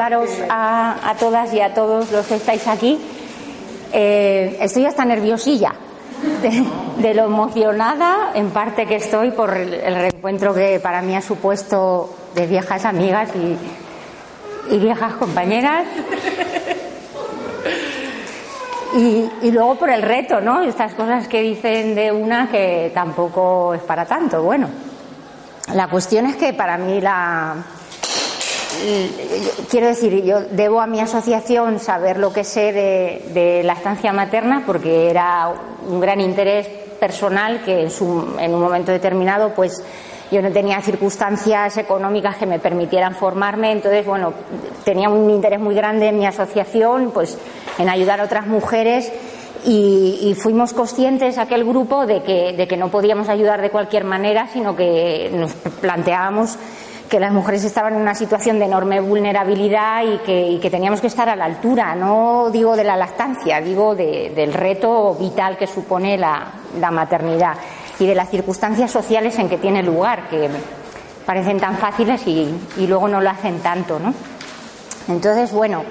Saludaros a, todas y a todos los que estáis aquí. Eh, estoy hasta nerviosilla de, lo emocionada, en parte que estoy por el, reencuentro que para mí ha supuesto de viejas amigas y, viejas compañeras. Y, y, luego por el reto, ¿no? Estas cosas que dicen de una que tampoco es para tanto. Bueno, la cuestión es que para mí la, quiero decir, yo debo a mi asociación saber lo que sé de, la estancia materna porque era un gran interés personal que en, un momento determinado pues yo no tenía circunstancias económicas que me permitieran formarme, entonces bueno, tenía un interés muy grande en mi asociación pues en ayudar a otras mujeres. Y, fuimos conscientes aquel grupo de que, de que no podíamos ayudar de cualquier manera, sino que nos planteábamos que las mujeres estaban en una situación de enorme vulnerabilidad y que, teníamos que estar a la altura, no digo de la lactancia, digo del reto vital que supone la, maternidad y de las circunstancias sociales en que tiene lugar, que parecen tan fáciles y, y luego no lo hacen tanto, ¿no? Entonces, bueno,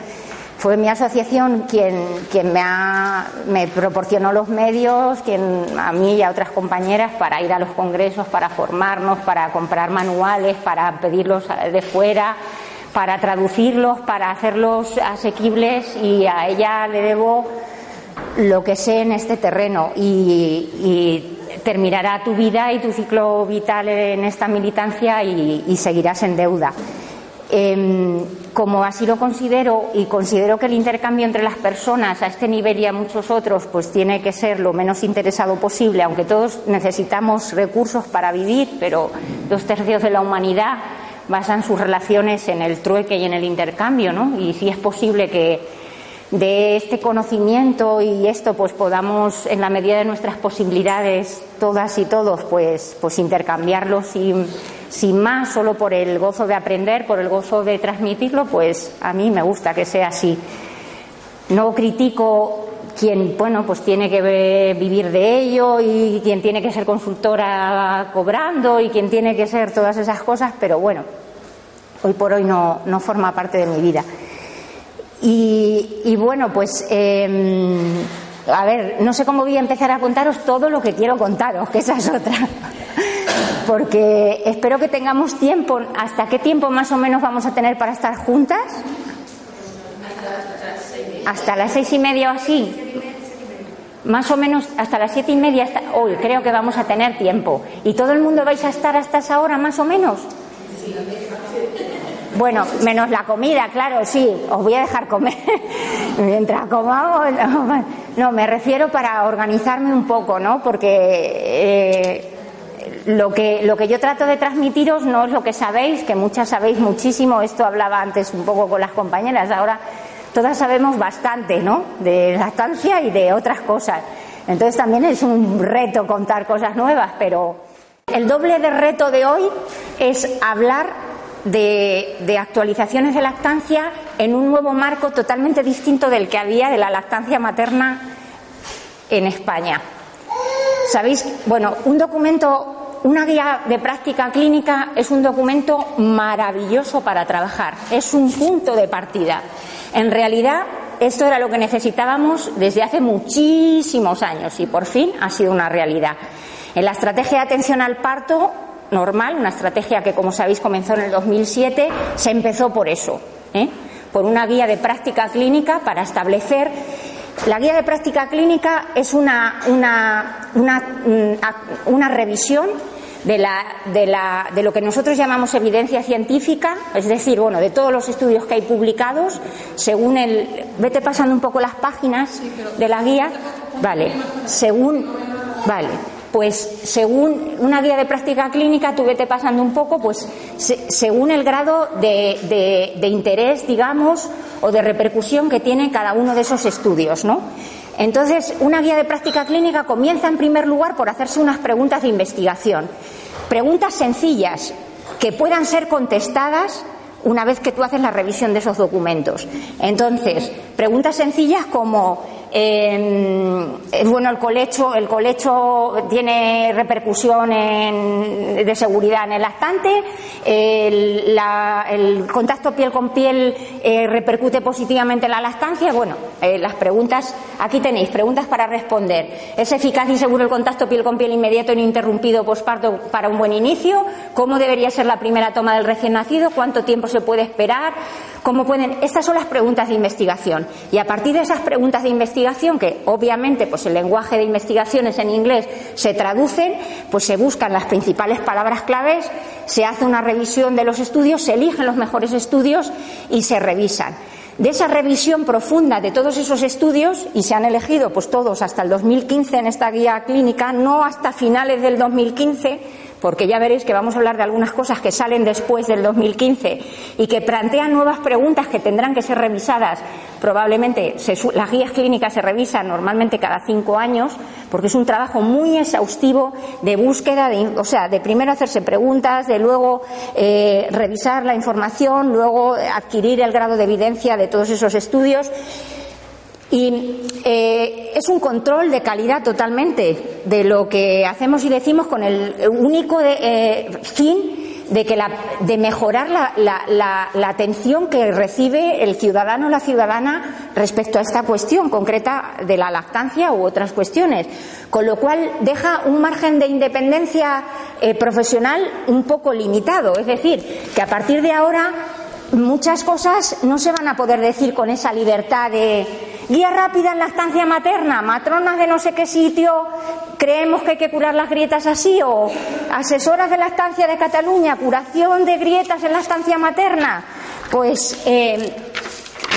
fue mi asociación quien, me, ha, me proporcionó los medios, quien a mí y a otras compañeras para ir a los congresos, para formarnos, para comprar manuales, para pedirlos de fuera, para traducirlos, para hacerlos asequibles y a ella le debo lo que sé en este terreno y, terminará tu vida y tu ciclo vital en esta militancia y seguirás en deuda. Em, como así lo considero y considero que el intercambio entre las personas a este nivel y a muchos otros pues tiene que ser lo menos interesado posible, aunque todos necesitamos recursos para vivir, pero dos tercios de la humanidad basan sus relaciones en el trueque y en el intercambio, ¿no? Y si es posible que de este conocimiento y esto pues podamos en la medida de nuestras posibilidades todas y todos pues pues intercambiarlo sin, sin más solo por el gozo de aprender por el gozo de transmitirlo pues a mí me gusta que sea así no critico quien bueno pues tiene que vivir de ello y quien tiene que ser consultora cobrando y quien tiene que ser todas esas cosas pero bueno hoy por hoy no, no forma parte de mi vida y, bueno, pues em, a ver, no sé cómo voy a empezar a contaros todo lo que quiero contaros, que esa es otra. Porque espero que tengamos tiempo. ¿Hasta qué tiempo más o menos vamos a tener para estar juntas? Hasta las seis y media o así. Más o menos hasta las siete y media. Hoy creo que vamos a tener tiempo. ¿Y todo el mundo vais a estar hasta esa hora más o menos? Bueno, menos la comida, claro, sí, os voy a dejar comer mientras comamos. No, me refiero para organizarme un poco, ¿no? Porque eh, lo, que, lo que yo trato de transmitiros no es lo que sabéis, que muchas sabéis muchísimo. Esto hablaba antes un poco con las compañeras, ahora todas sabemos bastante, ¿no? De la estancia y de otras cosas. Entonces también es un reto contar cosas nuevas, pero el doble de reto de hoy es hablar de, actualizaciones de lactancia en un nuevo marco totalmente distinto del que había de la lactancia materna en España. Sabéis, bueno, un documento, una guía de práctica clínica es un documento maravilloso para trabajar, es un punto de partida. En realidad, esto era lo que necesitábamos desde hace muchísimos años y por fin ha sido una realidad. En la estrategia de atención al parto normal, una estrategia que, como sabéis, comenzó en el 2007, se empezó por eso, ¿eh? por una guía de práctica clínica para establecer la guía de práctica clínica es una, una, una, mm, una revisión de, la, de, la, de, lo que nosotros llamamos evidencia científica, es decir, bueno, de todos los estudios que hay publicados, según el. Vete pasando un poco las páginas de la guía. Vale, según. Vale, pues según una guía de práctica clínica, tú vete pasando un poco, pues según el grado de, de, interés, digamos, o de repercusión que tiene cada uno de esos estudios, ¿no? Entonces, una guía de práctica clínica comienza en primer lugar por hacerse unas preguntas de investigación. Preguntas sencillas que puedan ser contestadas una vez que tú haces la revisión de esos documentos. Entonces, preguntas sencillas como eh, bueno, el colecho, el colecho tiene repercusión de seguridad en el lactante, el, contacto piel con piel eh, repercute positivamente en la lactancia. Bueno, eh, las preguntas, aquí tenéis preguntas para responder. ¿Es eficaz y seguro el contacto piel con piel inmediato e ininterrumpido posparto para un buen inicio? ¿Cómo debería ser la primera toma del recién nacido? ¿Cuánto tiempo se puede esperar? ¿Cómo pueden? Estas son las preguntas de investigación. Y a partir de esas preguntas de investigación, que obviamente pues el lenguaje de investigaciones en inglés se traducen, pues se buscan las principales palabras claves, se hace una revisión de los estudios, se eligen los mejores estudios y se revisan. De esa revisión profunda de todos esos estudios, y se han elegido pues todos hasta el 2015 en esta guía clínica, no hasta finales del 2015, porque ya veréis que vamos a hablar de algunas cosas que salen después del 2015 y que plantean nuevas preguntas que tendrán que ser revisadas. Probablemente las guías clínicas se revisan normalmente cada cinco años, porque es un trabajo muy exhaustivo de búsqueda, de, o sea, de primero hacerse preguntas, de luego eh, revisar la información, luego adquirir el grado de evidencia de todos esos estudios. Y eh, es un control de calidad totalmente de lo que hacemos y decimos con el único eh, fin de, que la, de mejorar la, la, la, atención que recibe el ciudadano o la ciudadana respecto a esta cuestión concreta de la lactancia u otras cuestiones. Con lo cual deja un margen de independencia eh, profesional un poco limitado. Es decir, que a partir de ahora muchas cosas no se van a poder decir con esa libertad de guía rápida en la estancia materna, matronas de no sé qué sitio, creemos que hay que curar las grietas así, o asesoras de la estancia de Cataluña, curación de grietas en la estancia materna. Pues eh,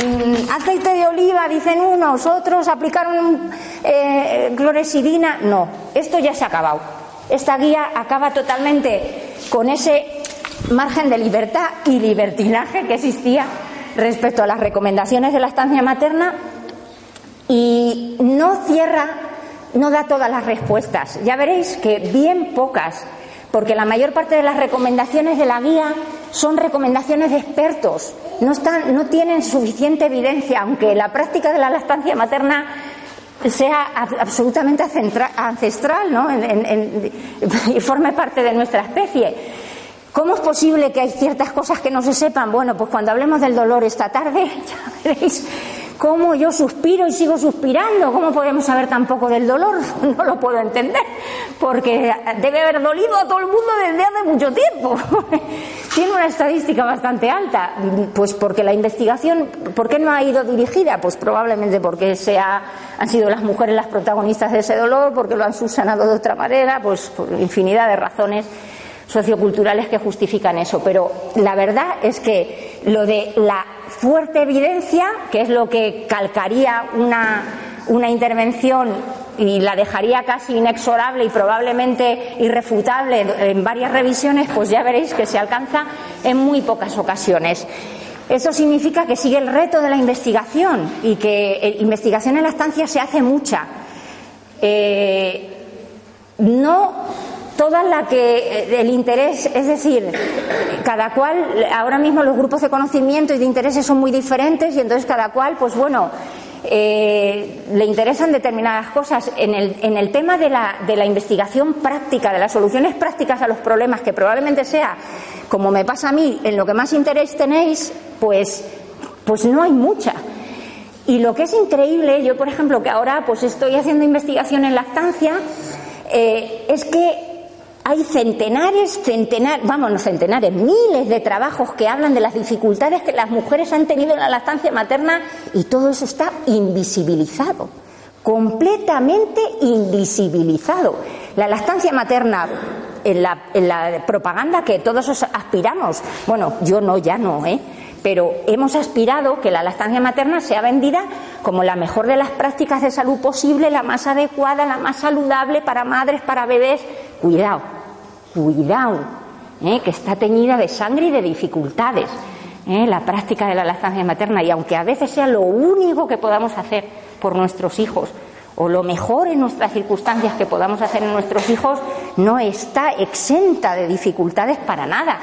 mm, aceite de oliva, dicen unos, otros aplicaron eh, cloresidina. No, esto ya se ha acabado. Esta guía acaba totalmente con ese margen de libertad y libertinaje que existía respecto a las recomendaciones de la estancia materna y no cierra, no da todas las respuestas. Ya veréis que bien pocas, porque la mayor parte de las recomendaciones de la guía son recomendaciones de expertos, no, están, no tienen suficiente evidencia, aunque la práctica de la lactancia materna sea absolutamente ancestral ¿no? y forme parte de nuestra especie ¿Cómo es posible que hay ciertas cosas que no se sepan? Bueno, pues cuando hablemos del dolor esta tarde, ya veréis cómo yo suspiro y sigo suspirando. ¿Cómo podemos saber tan poco del dolor? No lo puedo entender, porque debe haber dolido a todo el mundo desde hace mucho tiempo. Tiene una estadística bastante alta, pues porque la investigación, ¿por qué no ha ido dirigida? Pues probablemente porque sea, han sido las mujeres las protagonistas de ese dolor, porque lo han subsanado de otra manera, pues por infinidad de razones socioculturales que justifican eso, pero la verdad es que lo de la fuerte evidencia, que es lo que calcaría una, una intervención y la dejaría casi inexorable y probablemente irrefutable en varias revisiones, pues ya veréis que se alcanza en muy pocas ocasiones. Eso significa que sigue el reto de la investigación y que eh, investigación en la estancia se hace mucha. Eh, no toda la que eh, el interés, es decir, cada cual, ahora mismo los grupos de conocimiento y de intereses son muy diferentes y entonces cada cual, pues bueno, eh, le interesan determinadas cosas. En el, en el tema de la, de la investigación práctica, de las soluciones prácticas a los problemas, que probablemente sea, como me pasa a mí, en lo que más interés tenéis, pues, pues no hay mucha. Y lo que es increíble, yo por ejemplo, que ahora pues estoy haciendo investigación en lactancia, eh, es que hay centenares, centenares, vamos, no centenares, miles de trabajos que hablan de las dificultades que las mujeres han tenido en la lactancia materna y todo eso está invisibilizado, completamente invisibilizado. La lactancia materna en la, en la propaganda que todos aspiramos, bueno, yo no, ya no, ¿eh? Pero hemos aspirado que la lactancia materna sea vendida como la mejor de las prácticas de salud posible, la más adecuada, la más saludable para madres, para bebés. Cuidado, cuidado, ¿eh? que está teñida de sangre y de dificultades. ¿eh? La práctica de la lactancia materna, y aunque a veces sea lo único que podamos hacer por nuestros hijos, o lo mejor en nuestras circunstancias que podamos hacer en nuestros hijos, no está exenta de dificultades para nada.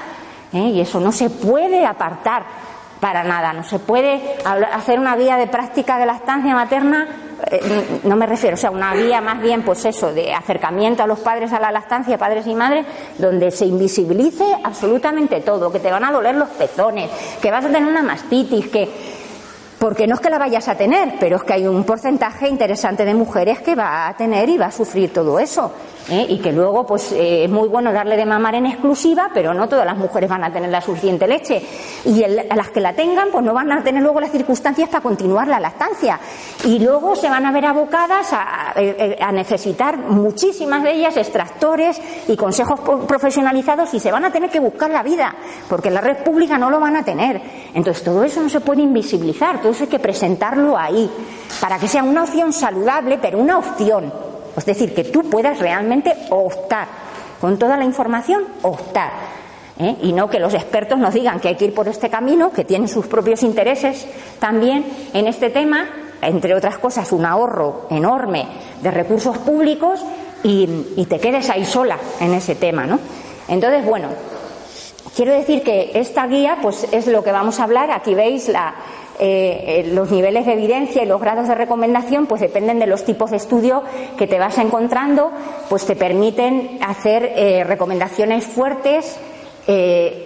¿eh? Y eso no se puede apartar para nada. No se puede hacer una guía de práctica de la estancia materna, eh, no me refiero, o sea, una guía más bien, pues eso, de acercamiento a los padres a la lactancia, padres y madres, donde se invisibilice absolutamente todo, que te van a doler los pezones, que vas a tener una mastitis, que porque no es que la vayas a tener, pero es que hay un porcentaje interesante de mujeres que va a tener y va a sufrir todo eso. ¿Eh? y que luego pues eh, es muy bueno darle de mamar en exclusiva, pero no todas las mujeres van a tener la suficiente leche y a las que la tengan pues no van a tener luego las circunstancias para continuar la lactancia y luego se van a ver abocadas a, eh, necesitar muchísimas de ellas extractores y consejos profesionalizados y se van a tener que buscar la vida porque la red pública no lo van a tener. Entonces todo eso no se puede invisibilizar, todo eso hay que presentarlo ahí para que sea una opción saludable, pero una opción es decir, que tú puedas realmente optar, con toda la información, optar. ¿eh? Y no que los expertos nos digan que hay que ir por este camino, que tienen sus propios intereses también en este tema, entre otras cosas, un ahorro enorme de recursos públicos y, y te quedes ahí sola en ese tema, ¿no? Entonces, bueno, quiero decir que esta guía, pues es lo que vamos a hablar. Aquí veis la, eh, eh, los niveles de evidencia y los grados de recomendación pues dependen de los tipos de estudio que te vas encontrando, pues te permiten hacer eh, recomendaciones fuertes,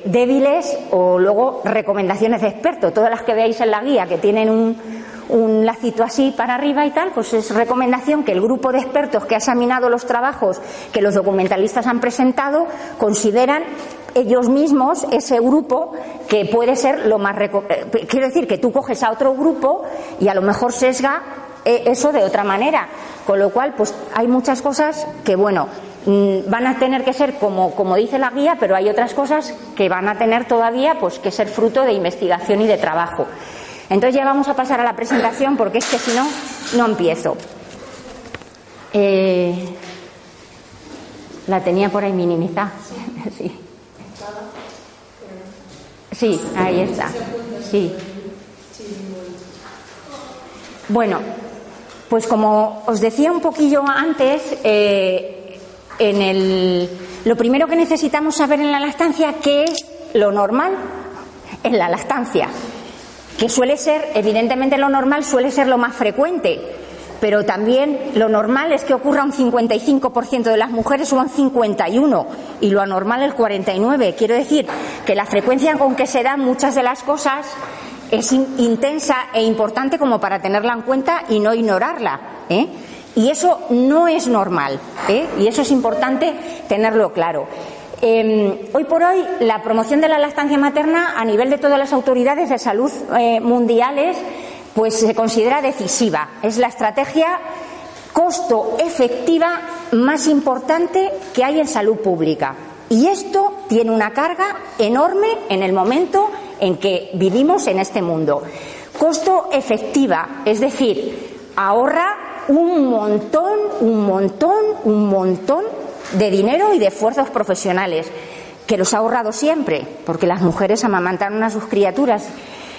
débiles o luego recomendaciones de expertos. Todas las que veáis en la guía que tienen un, un lacito así para arriba y tal, pues es recomendación que el grupo de expertos que ha examinado los trabajos que los documentalistas han presentado consideran ellos mismos ese grupo que puede ser lo más. Eh, quiero decir que tú coges a otro grupo y a lo mejor sesga eh, eso de otra manera. Con lo cual, pues hay muchas cosas que, bueno, mm, van a tener que ser como, como dice la guía, pero hay otras cosas que van a tener todavía pues, que ser fruto de investigación y de trabajo. Entonces ya vamos a pasar a la presentación porque es que si no, no empiezo. Eh, la tenía por ahí minimizada. sí. Sí, ahí está. Sí. Bueno, pues como os decía un poquillo antes, eh, en el, lo primero que necesitamos saber en la lactancia, ¿qué es lo normal en la lactancia? Que suele ser, evidentemente lo normal suele ser lo más frecuente, pero también lo normal es que ocurra un 55% de las mujeres o un 51% y lo anormal el 49%. Quiero decir que la frecuencia con que se dan muchas de las cosas es intensa e importante como para tenerla en cuenta y no ignorarla. ¿eh? Y eso no es normal, ¿eh? y eso es importante tenerlo claro. Em, hoy por hoy, la promoción de la lactancia materna a nivel de todas las autoridades de salud eh, mundiales pues se considera decisiva. Es la estrategia costo efectiva más importante que hay en salud pública. Y esto tiene una carga enorme en el momento en que vivimos en este mundo. Costo efectiva, es decir, ahorra un montón, un montón, un montón de dinero y de esfuerzos profesionales, que los ha ahorrado siempre, porque las mujeres amamantaron a sus criaturas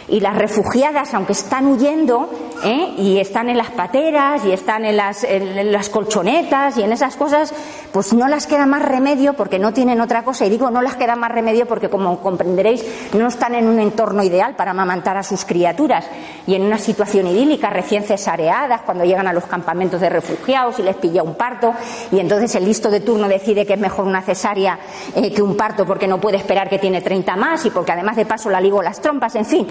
y las refugiadas, aunque están huyendo ¿eh? y están en las pateras y están en las, colchonetas y en esas cosas, pues no las queda más remedio porque no tienen otra cosa. Y digo no las queda más remedio porque, como comprenderéis, no están en un entorno ideal para amamantar a sus criaturas y en una situación idílica, recién cesareadas, cuando llegan a los campamentos de refugiados y les pilla un parto y entonces el listo de turno decide que es mejor una cesárea eh, que un parto porque no puede esperar que tiene 30 más y porque además de paso la ligo las trompas, en fin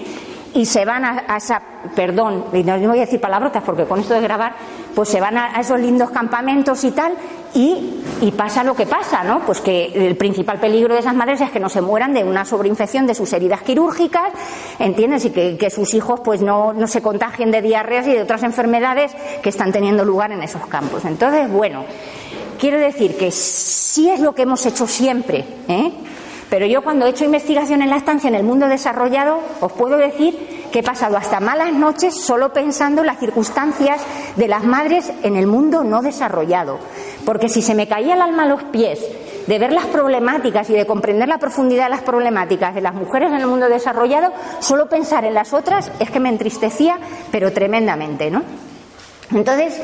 y se van a, esa, perdón, no voy a decir palabrotas porque con esto de grabar, pues se van a, esos lindos campamentos y tal, y, y, pasa lo que pasa, ¿no? Pues que el principal peligro de esas madres es que no se mueran de una sobreinfección de sus heridas quirúrgicas, ¿entiendes? Y que, que sus hijos pues no, no se contagien de diarreas y de otras enfermedades que están teniendo lugar en esos campos. Entonces, bueno, quiero decir que sí es lo que hemos hecho siempre, ¿eh? Pero yo cuando he hecho investigación en la estancia en el mundo desarrollado, os puedo decir que he pasado hasta malas noches solo pensando en las circunstancias de las madres en el mundo no desarrollado. Porque si se me caía el alma a los pies de ver las problemáticas y de comprender la profundidad de las problemáticas de las mujeres en el mundo desarrollado, solo pensar en las otras es que me entristecía, pero tremendamente, ¿no? Entonces,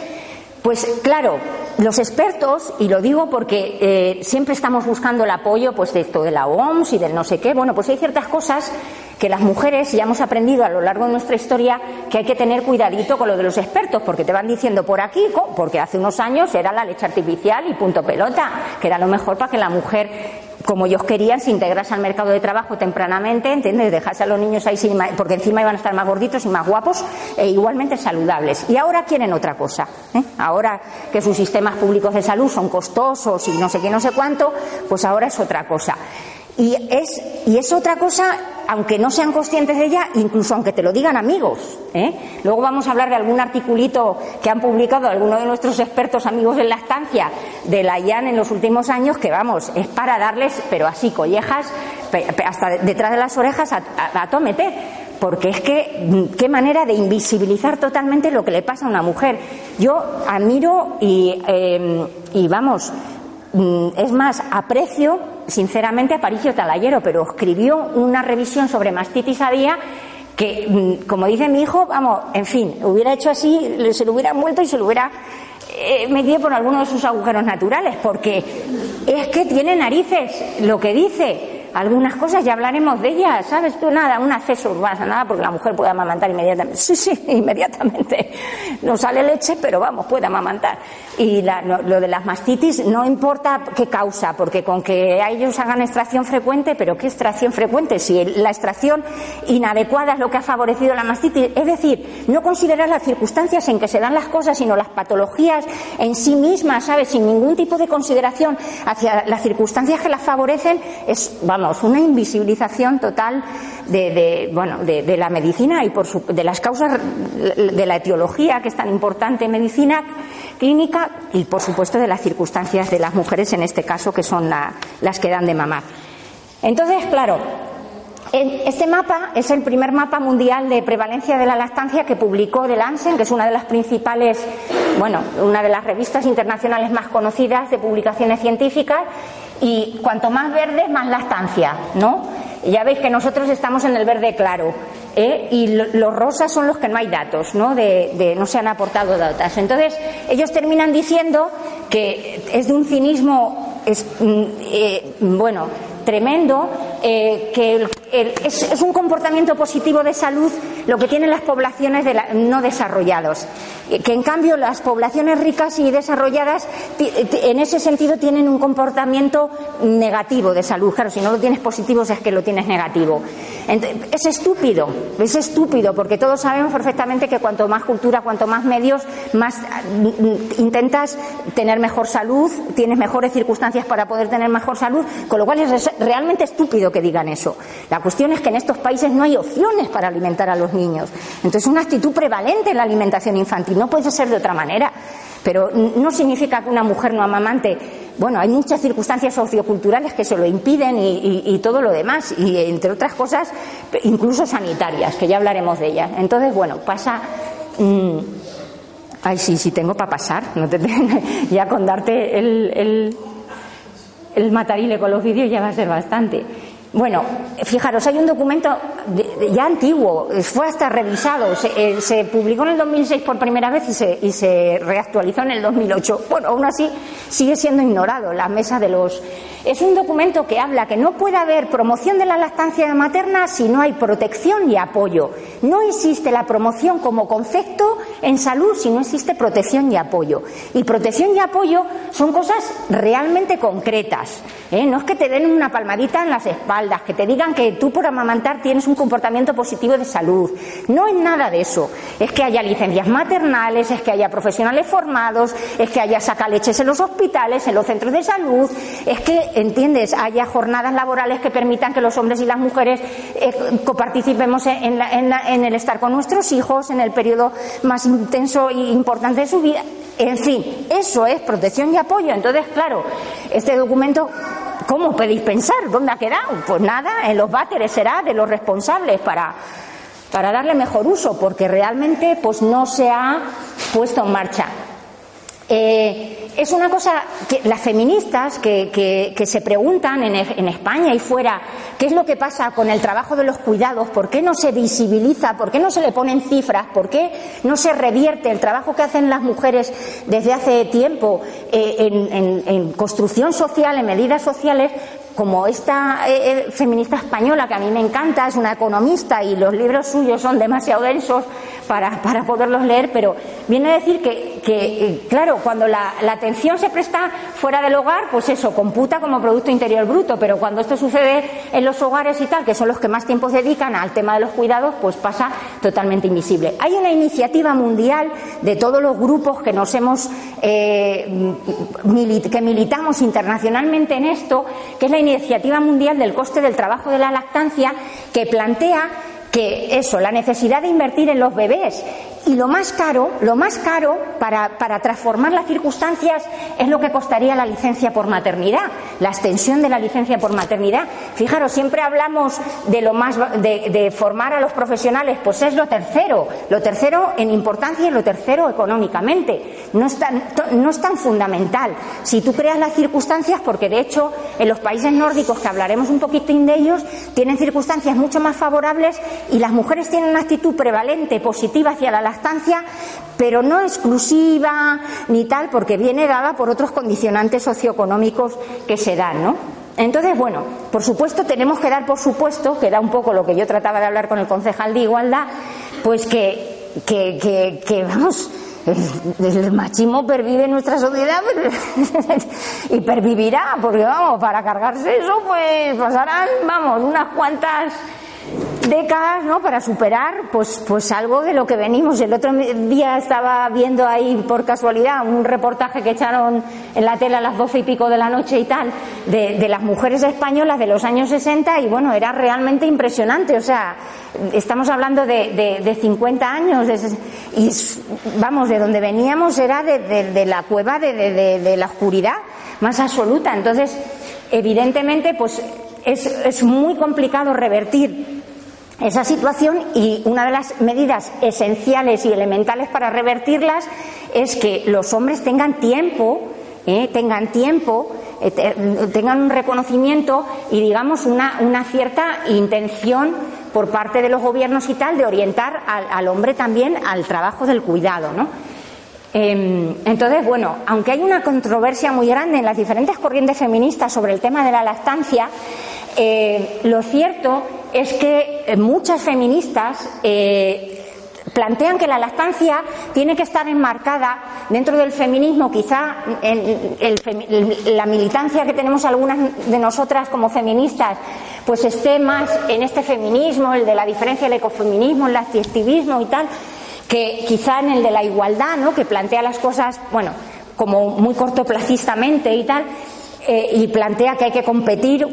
pues claro, los expertos, y lo digo porque eh, siempre estamos buscando el apoyo pues, de esto de la OMS y del no sé qué, bueno, pues hay ciertas cosas que las mujeres ya hemos aprendido a lo largo de nuestra historia que hay que tener cuidadito con lo de los expertos, porque te van diciendo por aquí, porque hace unos años era la leche artificial y punto pelota, que era lo mejor para que la mujer como ellos querían, se integrase al mercado de trabajo tempranamente, ¿entiendes? Dejarse a los niños ahí, sin, porque encima iban a estar más gorditos y más guapos e igualmente saludables. Y ahora quieren otra cosa. ¿eh? Ahora que sus sistemas públicos de salud son costosos y no sé qué, no sé cuánto, pues ahora es otra cosa. Y es, y es otra cosa, aunque no sean conscientes de ella, incluso aunque te lo digan amigos. ¿eh? Luego vamos a hablar de algún articulito que han publicado algunos de nuestros expertos amigos en la estancia de la IAN en los últimos años, que vamos, es para darles, pero así, collejas, hasta detrás de las orejas a, a, porque es que qué manera de invisibilizar totalmente lo que le pasa a una mujer. Yo admiro y, eh, y vamos, mm, es más, aprecio sinceramente a Paricio Talayero, pero escribió una revisión sobre mastitis a día que, mm, como dice mi hijo, vamos, en fin, hubiera hecho así, se lo hubiera muerto y se lo hubiera eh, metido por alguno de sus agujeros naturales, porque es que tiene narices lo que dice algunas cosas, ya hablaremos de ellas, ¿sabes tú? Nada, un acceso no pasa nada porque la mujer puede amamantar inmediatamente. Sí, sí, inmediatamente. No sale leche, pero vamos, puede amamantar. Y lo de las mastitis no importa qué causa, porque con que ellos hagan extracción frecuente, pero ¿qué extracción frecuente? Si la extracción inadecuada es lo que ha favorecido la mastitis, es decir, no considerar las circunstancias en que se dan las cosas, sino las patologías en sí mismas, ¿sabes? Sin ningún tipo de consideración hacia las circunstancias que las favorecen, es, una invisibilización total de, bueno, de, la medicina y por de las causas de la etiología, que es tan importante en medicina clínica, y por supuesto de las circunstancias de las mujeres, en este caso, que son las que dan de mamar. Entonces, claro, este mapa es el primer mapa mundial de prevalencia de la lactancia que publicó The Lancet, que es una de las principales, bueno, una de las revistas internacionales más conocidas de publicaciones científicas, y cuanto más verde, más lactancia, ¿no? Ya veis que nosotros estamos en el verde claro. ¿eh? Y los rosas son los que no hay datos, ¿no? De, no se han aportado datos. Entonces, ellos terminan diciendo que es de un cinismo, es, mm, eh, bueno, tremendo, eh, que es, un comportamiento positivo de salud lo que tienen las poblaciones no desarrolladas, que en cambio las poblaciones ricas y desarrolladas en ese sentido tienen un comportamiento negativo de salud. Claro, si no lo tienes positivo es que lo tienes negativo. es estúpido, es estúpido, porque todos sabemos perfectamente que cuanto más cultura, cuanto más medios, más mm, intentas tener mejor salud, tienes mejores circunstancias para poder tener mejor salud, con lo cual es realmente estúpido que digan eso. La cuestión es que en estos países no hay opciones para alimentar a los niños. Entonces, una actitud prevalente en la alimentación infantil no puede ser de otra manera. Pero no significa que una mujer no amamante. Bueno, hay muchas circunstancias socioculturales que se lo impiden y, todo lo demás, y entre otras cosas, incluso sanitarias, que ya hablaremos de ellas. Entonces, bueno, pasa. Mm, ay, sí, sí, tengo para pasar. No te, ya con darte el, el, el matarile con los vídeos ya va a ser bastante. Bueno, fijaros, hay un documento ya antiguo, fue hasta revisado, eh, se, publicó en el 2006 por primera vez y se, y se reactualizó en el 2008. Bueno, aún así sigue siendo ignorado la mesa de los. Es un documento que habla que no puede haber promoción de la lactancia materna si no hay protección y apoyo. No existe la promoción como concepto en salud si no existe protección y apoyo. Y protección y apoyo son cosas realmente concretas. ¿eh? No es que te den una palmadita en las espaldas que te digan que tú por amamantar tienes un comportamiento positivo de salud. No es nada de eso. Es que haya licencias maternales, es que haya profesionales formados, es que haya sacaleches en los hospitales, en los centros de salud, es que, ¿entiendes?, haya jornadas laborales que permitan que los hombres y las mujeres eh, coparticipemos en, en el estar con nuestros hijos en el periodo más intenso e importante de su vida. En fin, eso es protección y apoyo. Entonces, claro, este documento ¿Cómo podéis pensar? ¿Dónde ha quedado? Pues nada, en los váteres será de los responsables para, para darle mejor uso, porque realmente pues no se ha puesto en marcha. Eh, es una cosa que las feministas que, se preguntan en, España y fuera qué es lo que pasa con el trabajo de los cuidados, por qué no se visibiliza, por qué no se le ponen cifras, por qué no se revierte el trabajo que hacen las mujeres desde hace tiempo eh, en construcción social, en medidas sociales, como esta eh, eh, feminista española, que a mí me encanta, es una economista y los libros suyos son demasiado densos para, para poderlos leer, pero viene a decir que, que eh, claro, cuando la, la, atención se presta fuera del hogar, pues eso, computa como Producto Interior Bruto, pero cuando esto sucede en los hogares y tal, que son los que más tiempo se dedican al tema de los cuidados, pues pasa totalmente invisible. Hay una iniciativa mundial de todos los grupos que nos hemos, que militamos internacionalmente en esto, que es la Iniciativa Mundial del Coste del Trabajo de la Lactancia, que plantea que eso, la necesidad de invertir en los bebés y lo más caro, lo más caro para, transformar las circunstancias es lo que costaría la licencia por maternidad, la extensión de la licencia por maternidad. Fijaros, siempre hablamos de lo más de, formar a los profesionales, pues es lo tercero, lo tercero en importancia y lo tercero económicamente. No es tan, no es tan fundamental. Si tú creas las circunstancias, porque de hecho en los países nórdicos, que hablaremos un poquitín de ellos, tienen circunstancias mucho más favorables y las mujeres tienen una actitud prevalente, positiva hacia la lactancia, pero no exclusiva ni tal, porque viene dada por otros condicionantes socioeconómicos que se dan, ¿no? Entonces, bueno, por supuesto tenemos que dar por supuesto, que era un poco lo que yo trataba de hablar con el concejal de Igualdad, pues que, que, que, vamos, el machismo pervive nuestra sociedad y pervivirá, porque vamos, para cargarse eso, pues pasarán, vamos, unas cuantas décadas ¿no? para superar pues, pues algo de lo que venimos. El otro día estaba viendo ahí por casualidad un reportaje que echaron en la tele a las doce y pico de la noche y tal, de, de las mujeres españolas de los años 60 y bueno, era realmente impresionante. O sea, estamos hablando de, de, 50 años y vamos, de donde veníamos era de, de la cueva de, la oscuridad más absoluta. Entonces, evidentemente, pues es, es muy complicado revertir esa situación y una de las medidas esenciales y elementales para revertirlas es que los hombres tengan tiempo, eh, tengan tiempo, eh, tengan un reconocimiento y digamos una, una, cierta intención por parte de los gobiernos y tal de orientar al, hombre también al trabajo del cuidado, ¿no? Em, entonces, bueno, aunque hay una controversia muy grande en las diferentes corrientes feministas sobre el tema de la lactancia, eh, lo cierto es que eh, muchas feministas eh, plantean que la lactancia tiene que estar enmarcada dentro del feminismo, quizá la militancia que tenemos algunas de nosotras como feministas, pues esté más en este feminismo, el de la diferencia del ecofeminismo, el activismo y tal, que quizá en el de la igualdad, ¿no? que plantea las cosas, bueno, como muy cortoplacistamente y tal, eh, y plantea que hay que competir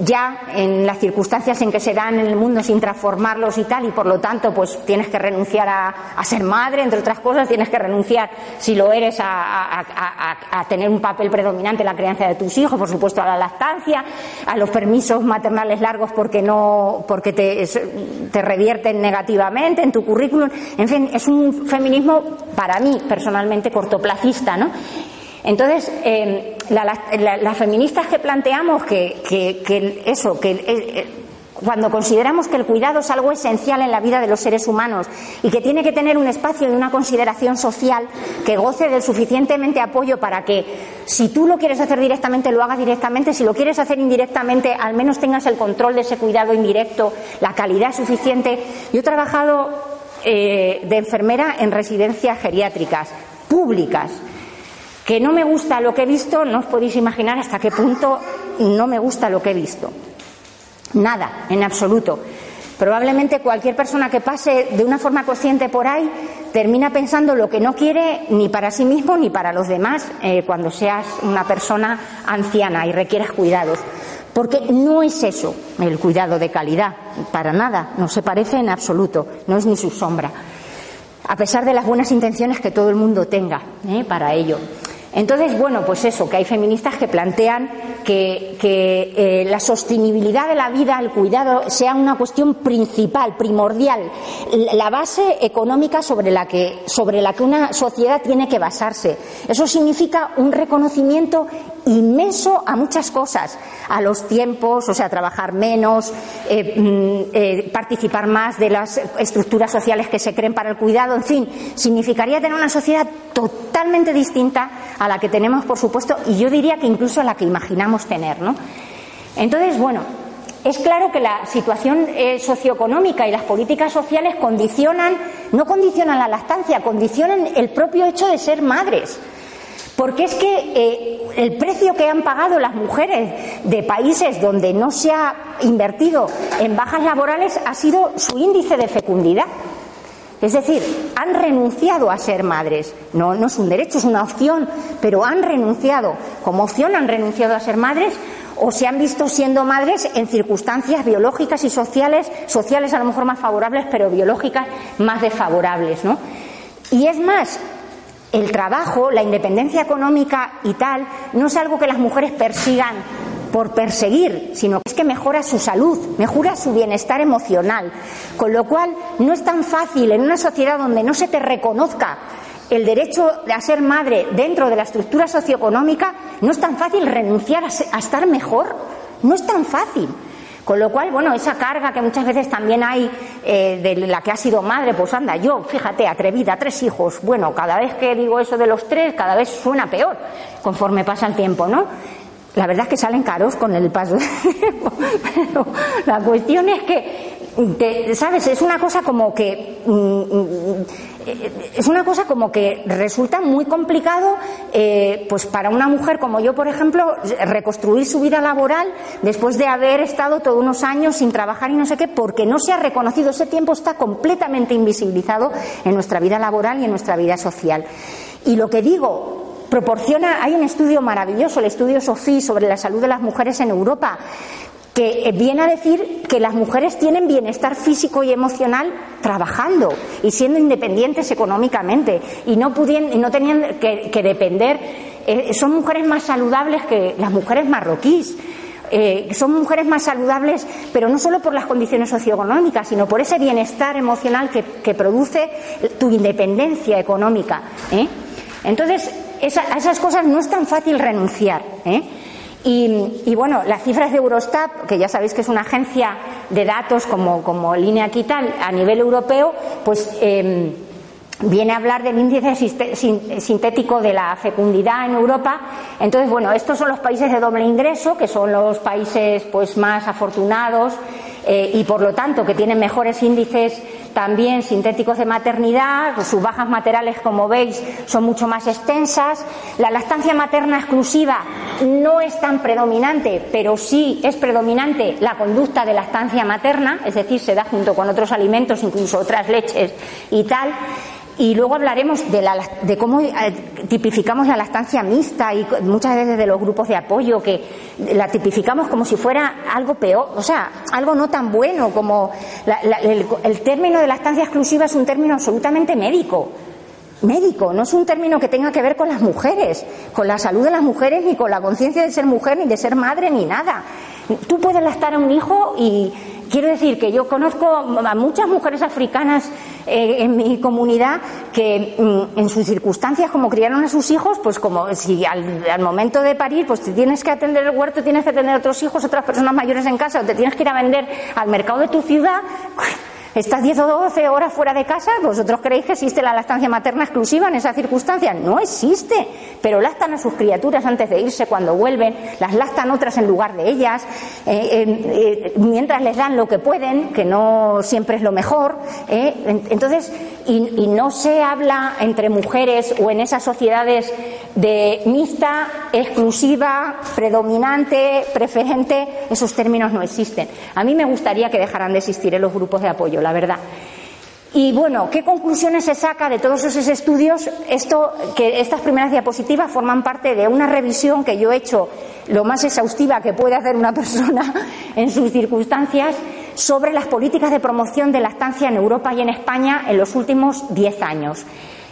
ya en las circunstancias en que se dan en el mundo sin transformarlos y tal, y por lo tanto, pues tienes que renunciar a, ser madre, entre otras cosas, tienes que renunciar, si lo eres, a, tener un papel predominante en la crianza de tus hijos, por supuesto, a la lactancia, a los permisos maternales largos porque no, porque te, te revierten negativamente en tu currículum. En fin, es un feminismo, para mí, personalmente, cortoplacista, ¿no? Entonces, eh, las feministas que planteamos que, eso, que eh, eh, cuando consideramos que el cuidado es algo esencial en la vida de los seres humanos y que tiene que tener un espacio y una consideración social que goce del suficientemente apoyo para que si tú lo quieres hacer directamente lo hagas directamente, si lo quieres hacer indirectamente al menos tengas el control de ese cuidado indirecto, la calidad suficiente. Yo he trabajado de enfermera en residencias geriátricas públicas que no me gusta lo que he visto, no os podéis imaginar hasta qué punto no me gusta lo que he visto. Nada, en absoluto. Probablemente cualquier persona que pase de una forma consciente por ahí termina pensando lo que no quiere ni para sí mismo ni para los demás eh, cuando seas una persona anciana y requieras cuidados. Porque no es eso el cuidado de calidad, para nada, no se parece en absoluto, no es ni su sombra, a pesar de las buenas intenciones que todo el mundo tenga ¿eh? para ello. Entonces, bueno, pues eso, que hay feministas que plantean que, eh, la sostenibilidad de la vida, el cuidado, sea una cuestión principal, primordial, la base económica sobre la que, una sociedad tiene que basarse. Eso significa un reconocimiento inmenso a muchas cosas, a los tiempos, o sea, trabajar menos, eh, mm, eh, participar más de las estructuras sociales que se creen para el cuidado, en fin, significaría tener una sociedad totalmente distinta la que tenemos, por supuesto, y yo diría que incluso a la que imaginamos tener, ¿no? Entonces, bueno, es claro que la situación eh, socioeconómica y las políticas sociales condicionan, no condicionan la lactancia, condicionan el propio hecho de ser madres. Porque es que eh, el precio que han pagado las mujeres de países donde no se ha invertido en bajas laborales ha sido su índice de fecundidad. Es decir, han renunciado a ser madres. No, no es un derecho, es una opción, pero han renunciado. Como opción han renunciado a ser madres o se han visto siendo madres en circunstancias biológicas y sociales, sociales a lo mejor más favorables, pero biológicas más desfavorables, ¿no? Y es más, el trabajo, la independencia económica y tal, no es algo que las mujeres persigan por perseguir, sino que es que mejora su salud, mejora su bienestar emocional. Con lo cual, no es tan fácil en una sociedad donde no se te reconozca el derecho a ser madre dentro de la estructura socioeconómica, no es tan fácil renunciar a, estar mejor. No es tan fácil. Con lo cual, bueno, esa carga que muchas veces también hay eh, de la que ha sido madre, pues anda, yo, fíjate, atrevida, tres hijos. Bueno, cada vez que digo eso de los tres, cada vez suena peor conforme pasa el tiempo, ¿no? La verdad es que salen caros con el paso. Pero la cuestión es que, ¿sabes? Es una cosa como que. Mm, mm, es una cosa como que resulta muy complicado, eh, pues para una mujer como yo, por ejemplo, reconstruir su vida laboral después de haber estado todos unos años sin trabajar y no sé qué, porque no se ha reconocido ese tiempo está completamente invisibilizado en nuestra vida laboral y en nuestra vida social. Y lo que digo, proporciona, hay un estudio maravilloso, el estudio SOFI sobre la salud de las mujeres en Europa, que viene a decir que las mujeres tienen bienestar físico y emocional trabajando y siendo independientes económicamente y no, pudiendo, no tenían que, depender. Eh, son mujeres más saludables que las mujeres marroquíes. Eh, son mujeres más saludables, pero no solo por las condiciones socioeconómicas, sino por ese bienestar emocional que, produce tu independencia económica. ¿eh? Entonces, a esas cosas no es tan fácil renunciar. ¿eh? Y, bueno, las cifras de Eurostat, que ya sabéis que es una agencia de datos como, como línea aquí tal, a nivel europeo, pues em, viene a hablar del índice sintético de la fecundidad en Europa. Entonces, bueno, estos son los países de doble ingreso, que son los países pues más afortunados eh, y por lo tanto que tienen mejores índices también sintéticos de maternidad, sus bajas materales, como veis, son mucho más extensas. La lactancia materna exclusiva no es tan predominante, pero sí es predominante la conducta de lactancia materna, es decir, se da junto con otros alimentos, incluso otras leches y tal. Y luego hablaremos de, la, de cómo eh, tipificamos la lactancia mixta y muchas veces de los grupos de apoyo que la tipificamos como si fuera algo peor, o sea, algo no tan bueno como el, el término de lactancia exclusiva es un término absolutamente médico médico, no es un término que tenga que ver con las mujeres, con la salud de las mujeres, ni con la conciencia de ser mujer, ni de ser madre, ni nada. Tú puedes lactar a un hijo y quiero decir que yo conozco a muchas mujeres africanas eh, en mi comunidad que mm, en sus circunstancias, como criaron a sus hijos, pues como si al, momento de parir, pues te tienes que atender el huerto, tienes que atender otros hijos, otras personas mayores en casa, o te tienes que ir a vender al mercado de tu ciudad. ¿Estás 10 o 12 horas fuera de casa? ¿Vosotros creéis que existe la lactancia materna exclusiva en esas circunstancias? No existe. Pero lactan a sus criaturas antes de irse cuando vuelven, las lactan otras en lugar de ellas, eh, eh, mientras les dan lo que pueden, que no siempre es lo mejor. Eh. Entonces, y, no se habla entre mujeres o en esas sociedades de mixta, exclusiva, predominante, preferente, esos términos no existen. A mí me gustaría que dejaran de existir en los grupos de apoyo, la verdad. Y bueno, ¿qué conclusiones se saca de todos esos estudios? Esto, que estas primeras diapositivas forman parte de una revisión que yo he hecho lo más exhaustiva que puede hacer una persona en sus circunstancias sobre las políticas de promoción de la estancia en Europa y en España en los últimos diez años.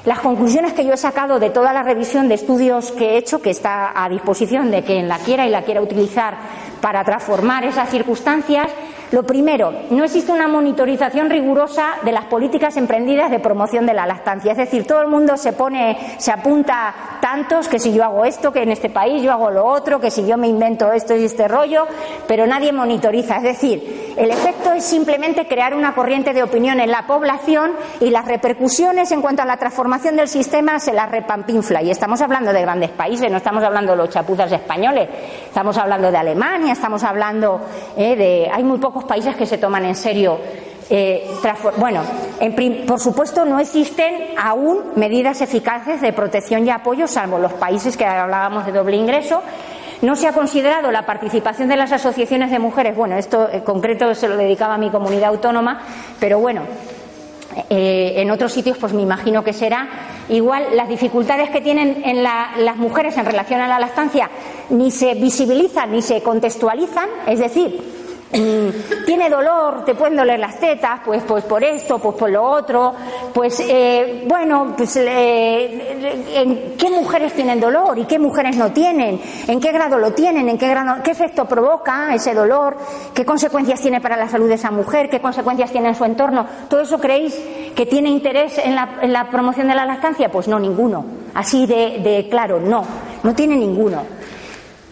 Las conclusiones que yo he sacado de toda la revisión de estudios que he hecho, que está a disposición de quien la quiera y la quiera utilizar para transformar esas circunstancias, lo primero, no existe una monitorización rigurosa de las políticas emprendidas de promoción de la lactancia. Es decir, todo el mundo se pone, se apunta tantos que si yo hago esto, que en este país yo hago lo otro, que si yo me invento esto y este rollo, pero nadie monitoriza. Es decir, el efecto es simplemente crear una corriente de opinión en la población y las repercusiones en cuanto a la transformación del sistema se las repampinfla. Y estamos hablando de grandes países, no estamos hablando de los chapuzas españoles, estamos hablando de Alemania, estamos hablando eh, de. Hay muy pocos países que se toman en serio. Eh, bueno, por supuesto no existen aún medidas eficaces de protección y apoyo, salvo los países que hablábamos de doble ingreso. No se ha considerado la participación de las asociaciones de mujeres. Bueno, esto en concreto se lo dedicaba a mi comunidad autónoma, pero bueno, eh, en otros sitios, pues me imagino que será igual. Las dificultades que tienen en las mujeres en relación a la lactancia ni se visibilizan ni se contextualizan, es decir, tiene dolor, te pueden doler las tetas, pues, pues por esto, pues por lo otro, pues eh, bueno, pues ¿en qué mujeres tienen dolor y qué mujeres no tienen? ¿En qué grado lo tienen? ¿En qué grado, qué efecto provoca ese dolor? ¿Qué consecuencias tiene para la salud de esa mujer? ¿Qué consecuencias tiene en su entorno? ¿Todo eso creéis que tiene interés en la, promoción de la lactancia? Pues no, ninguno. Así de, de claro, no, no tiene ninguno.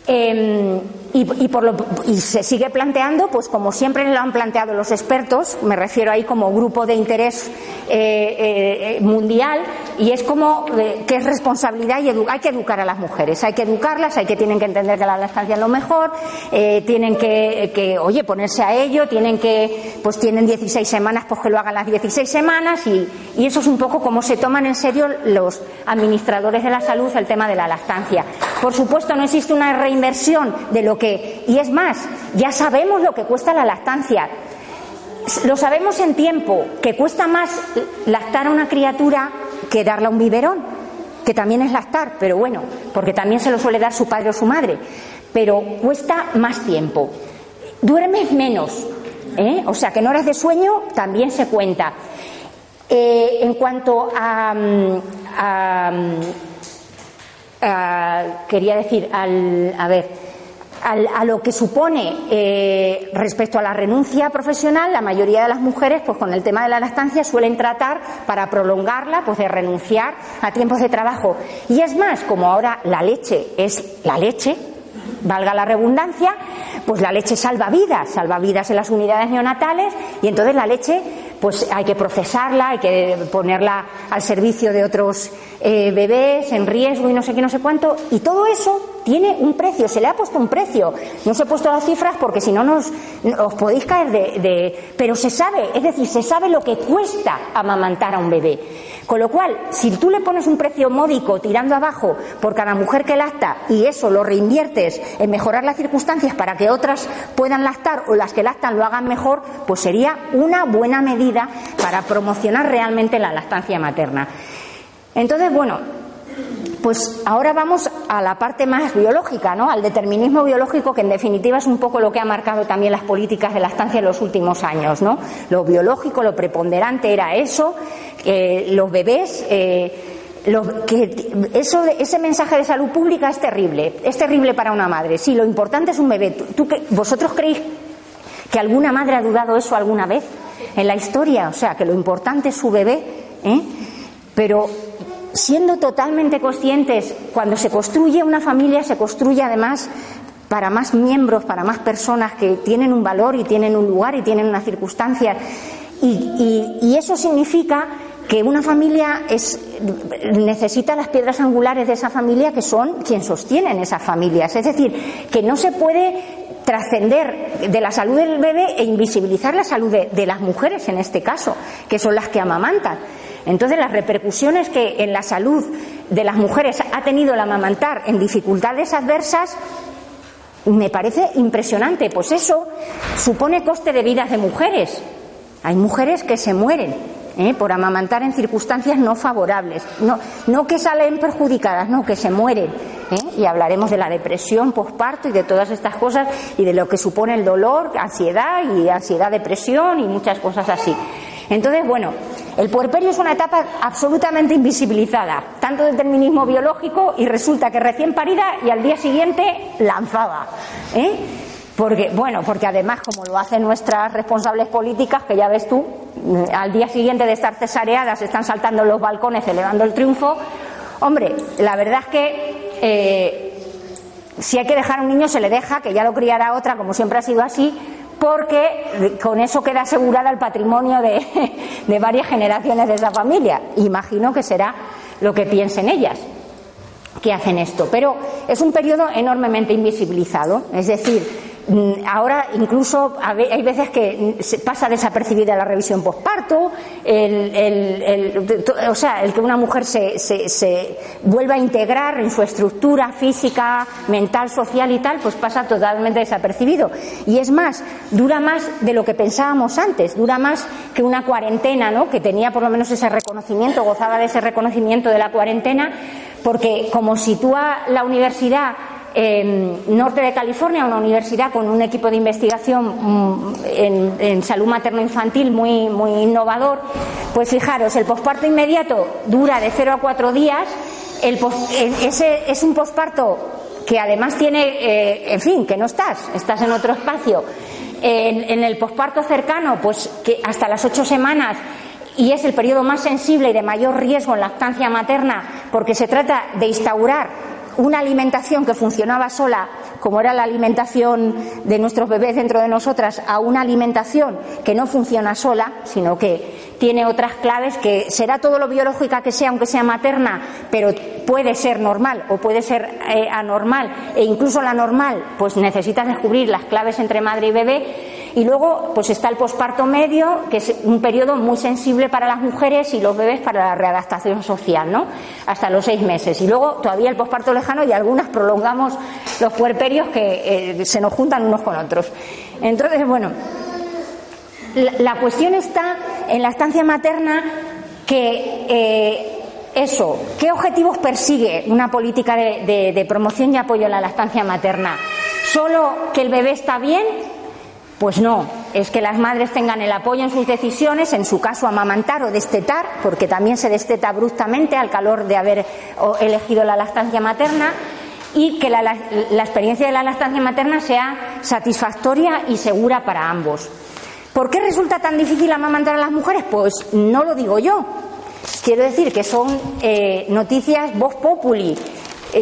Em, y, por lo, y, se sigue planteando, pues como siempre lo han planteado los expertos, me refiero ahí como grupo de interés eh, eh, eh, mundial, y es como que es responsabilidad y hay que educar a las mujeres, hay que educarlas, hay que tienen que entender que la lactancia es lo mejor, tienen que, oye, ponerse a ello, tienen que, pues tienen 16 semanas, pues que lo hagan las 16 semanas, y, y eso es un poco como se toman en serio los administradores de la salud el tema de la lactancia. Por supuesto, no existe una reinversión de lo y es más, ya sabemos lo que cuesta la lactancia. Lo sabemos en tiempo, que cuesta más lactar a una criatura que darle a un biberón, que también es lactar, pero bueno, porque también se lo suele dar su padre o su madre, pero cuesta más tiempo. Duermes menos, ¿eh? o sea que en horas de sueño también se cuenta. Eh, en cuanto a, mm, mm, quería decir, al, a ver, a lo que supone eh, respecto a la renuncia profesional, la mayoría de las mujeres, pues con el tema de la lactancia, suelen tratar para prolongarla, pues de renunciar a tiempos de trabajo. Y es más, como ahora la leche es la leche, valga la redundancia, pues la leche salva vidas, salva vidas en las unidades neonatales y entonces la leche pues hay que procesarla, hay que ponerla al servicio de otros eh, bebés en riesgo y no sé qué, no sé cuánto, y todo eso tiene un precio, se le ha puesto un precio. No os he puesto las cifras porque si no nos, os podéis caer de, de... Pero se sabe, es decir, se sabe lo que cuesta amamantar a un bebé. Con lo cual, si tú le pones un precio módico tirando abajo por cada mujer que lacta y eso lo reinviertes en mejorar las circunstancias para que otras puedan lactar o las que lactan lo hagan mejor, pues sería una buena medida para promocionar realmente la lactancia materna. Entonces, bueno, pues ahora vamos a la parte más biológica, ¿no? Al determinismo biológico, que en definitiva es un poco lo que ha marcado también las políticas de la estancia en los últimos años, ¿no? Lo biológico, lo preponderante era eso, los bebés. Eh, que ese mensaje de salud pública es terrible, es terrible para una madre. Si lo importante es un bebé. ¿Tú, ¿Vosotros creéis que alguna madre ha dudado eso alguna vez en la historia? O sea, que lo importante es su bebé, ¿eh? Pero siendo totalmente conscientes, cuando se construye una familia, se construye además para más miembros, para más personas que tienen un valor y tienen un lugar y tienen una circunstancia. Y, eso significa que una familia es, necesita las piedras angulares de esa familia que son quien sostienen esas familias. Es decir, que no se puede trascender de la salud del bebé e invisibilizar la salud de las mujeres en este caso, que son las que amamantan. Entonces, las repercusiones que en la salud de las mujeres ha tenido el amamantar en dificultades adversas me parece impresionante. Pues eso supone coste de vidas de mujeres. Hay mujeres que se mueren ¿eh? por amamantar en circunstancias no favorables. No, no que salen perjudicadas, no, que se mueren. ¿eh? Y hablaremos de la depresión posparto y de todas estas cosas y de lo que supone el dolor, ansiedad y ansiedad, depresión y muchas cosas así. Entonces, bueno, el puerperio es una etapa absolutamente invisibilizada, tanto determinismo biológico y resulta que recién parida y al día siguiente lanzada. ¿eh? Porque, bueno, porque además, como lo hacen nuestras responsables políticas, que ya ves tú, mm, al día siguiente de estar cesareadas están saltando en los balcones celebrando el triunfo. Hombre, la verdad es que eh, si hay que dejar a un niño se le deja, que ya lo criará otra, como siempre ha sido así, porque con eso queda asegurada el patrimonio de, de varias generaciones de esa familia. Imagino que será lo que piensen ellas que hacen esto. Pero es un periodo enormemente invisibilizado. Es decir, ahora incluso hay veces que pasa desapercibida la revisión postparto, o sea, el que una mujer se, se, vuelva a integrar en su estructura física, mental, social y tal, pues pasa totalmente desapercibido. Y es más, dura más de lo que pensábamos antes, dura más que una cuarentena, ¿no? Que tenía por lo menos ese reconocimiento, gozaba de ese reconocimiento de la cuarentena, porque como sitúa la universidad en norte de California, una universidad con un equipo de investigación mm, en, salud materno-infantil muy, muy innovador, pues fijaros, el posparto inmediato dura de 0 a 4 días, ese es un posparto que además tiene, eh, en fin, que no estás, estás en otro espacio. En, en el posparto cercano, pues que hasta las 8 semanas y es el periodo más sensible y de mayor riesgo en lactancia materna porque se trata de instaurar una alimentación que funcionaba sola, como era la alimentación de nuestros bebés dentro de nosotras, a una alimentación que no funciona sola, sino que tiene otras claves, que será todo lo biológica que sea, aunque sea materna, pero puede ser normal o puede ser eh, anormal, e incluso la normal, pues necesitas descubrir las claves entre madre y bebé y luego, pues está el posparto medio, que es un periodo muy sensible para las mujeres y los bebés para la readaptación social, ¿no? Hasta los seis meses. Y luego todavía el posparto lejano y algunas prolongamos los puerperios que eh, se nos juntan unos con otros. Entonces, bueno, la, cuestión está en la estancia materna que eh, eso, ¿qué objetivos persigue una política de, de promoción y apoyo a la lactancia materna? ¿Solo que el bebé está bien pues no, es que las madres tengan el apoyo en sus decisiones, en su caso amamantar o destetar, porque también se desteta abruptamente al calor de haber elegido la lactancia materna, y que la, experiencia de la lactancia materna sea satisfactoria y segura para ambos. ¿Por qué resulta tan difícil amamantar a las mujeres? Pues no lo digo yo. Quiero decir que son eh, noticias voz populi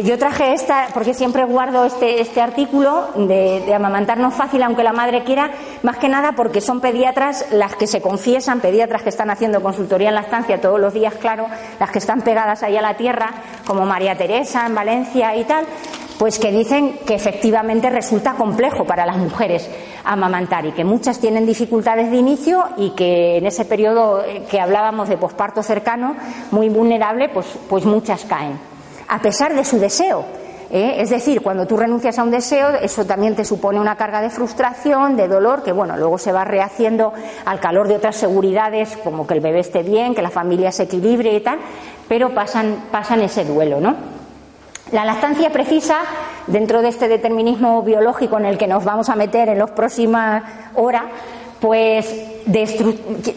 yo traje esta, porque siempre guardo este, este artículo de, de, amamantarnos fácil aunque la madre quiera, más que nada porque son pediatras las que se confiesan, pediatras que están haciendo consultoría en la estancia todos los días, claro, las que están pegadas ahí a la tierra, como María Teresa en Valencia y tal, pues que dicen que efectivamente resulta complejo para las mujeres amamantar y que muchas tienen dificultades de inicio y que en ese periodo eh, que hablábamos de posparto cercano, muy vulnerable, pues, pues muchas caen a pesar de su deseo. ¿eh? Es decir, cuando tú renuncias a un deseo, eso también te supone una carga de frustración, de dolor, que bueno, luego se va rehaciendo al calor de otras seguridades, como que el bebé esté bien, que la familia se equilibre y tal, pero pasan, pasan ese duelo, ¿no? La lactancia precisa, dentro de este determinismo biológico en el que nos vamos a meter en las próximas horas, pues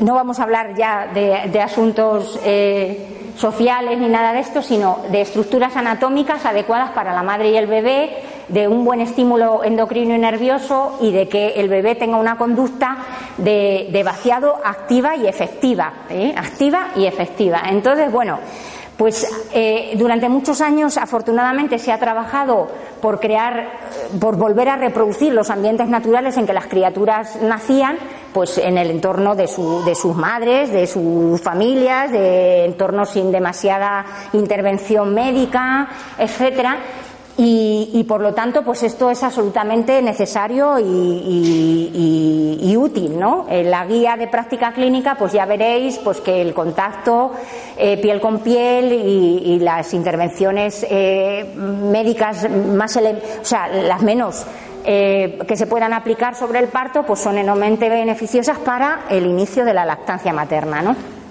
no vamos a hablar ya de, asuntos eh, sociales ni nada de esto, sino de estructuras anatómicas adecuadas para la madre y el bebé, de un buen estímulo endocrino y nervioso y de que el bebé tenga una conducta de, vaciado activa y efectiva, ¿eh? activa y efectiva. Entonces, bueno, pues eh, durante muchos años, afortunadamente, se ha trabajado por crear, por volver a reproducir los ambientes naturales en que las criaturas nacían, pues en el entorno de, de sus madres, de sus familias, de entornos sin demasiada intervención médica, etcétera. Y, por lo tanto, pues esto es absolutamente necesario y, útil, ¿no? En la guía de práctica clínica, pues ya veréis, pues que el contacto eh, piel con piel y, las intervenciones eh, médicas más, o sea, las menos eh, que se puedan aplicar sobre el parto, pues son enormemente beneficiosas para el inicio de la lactancia materna, ¿no?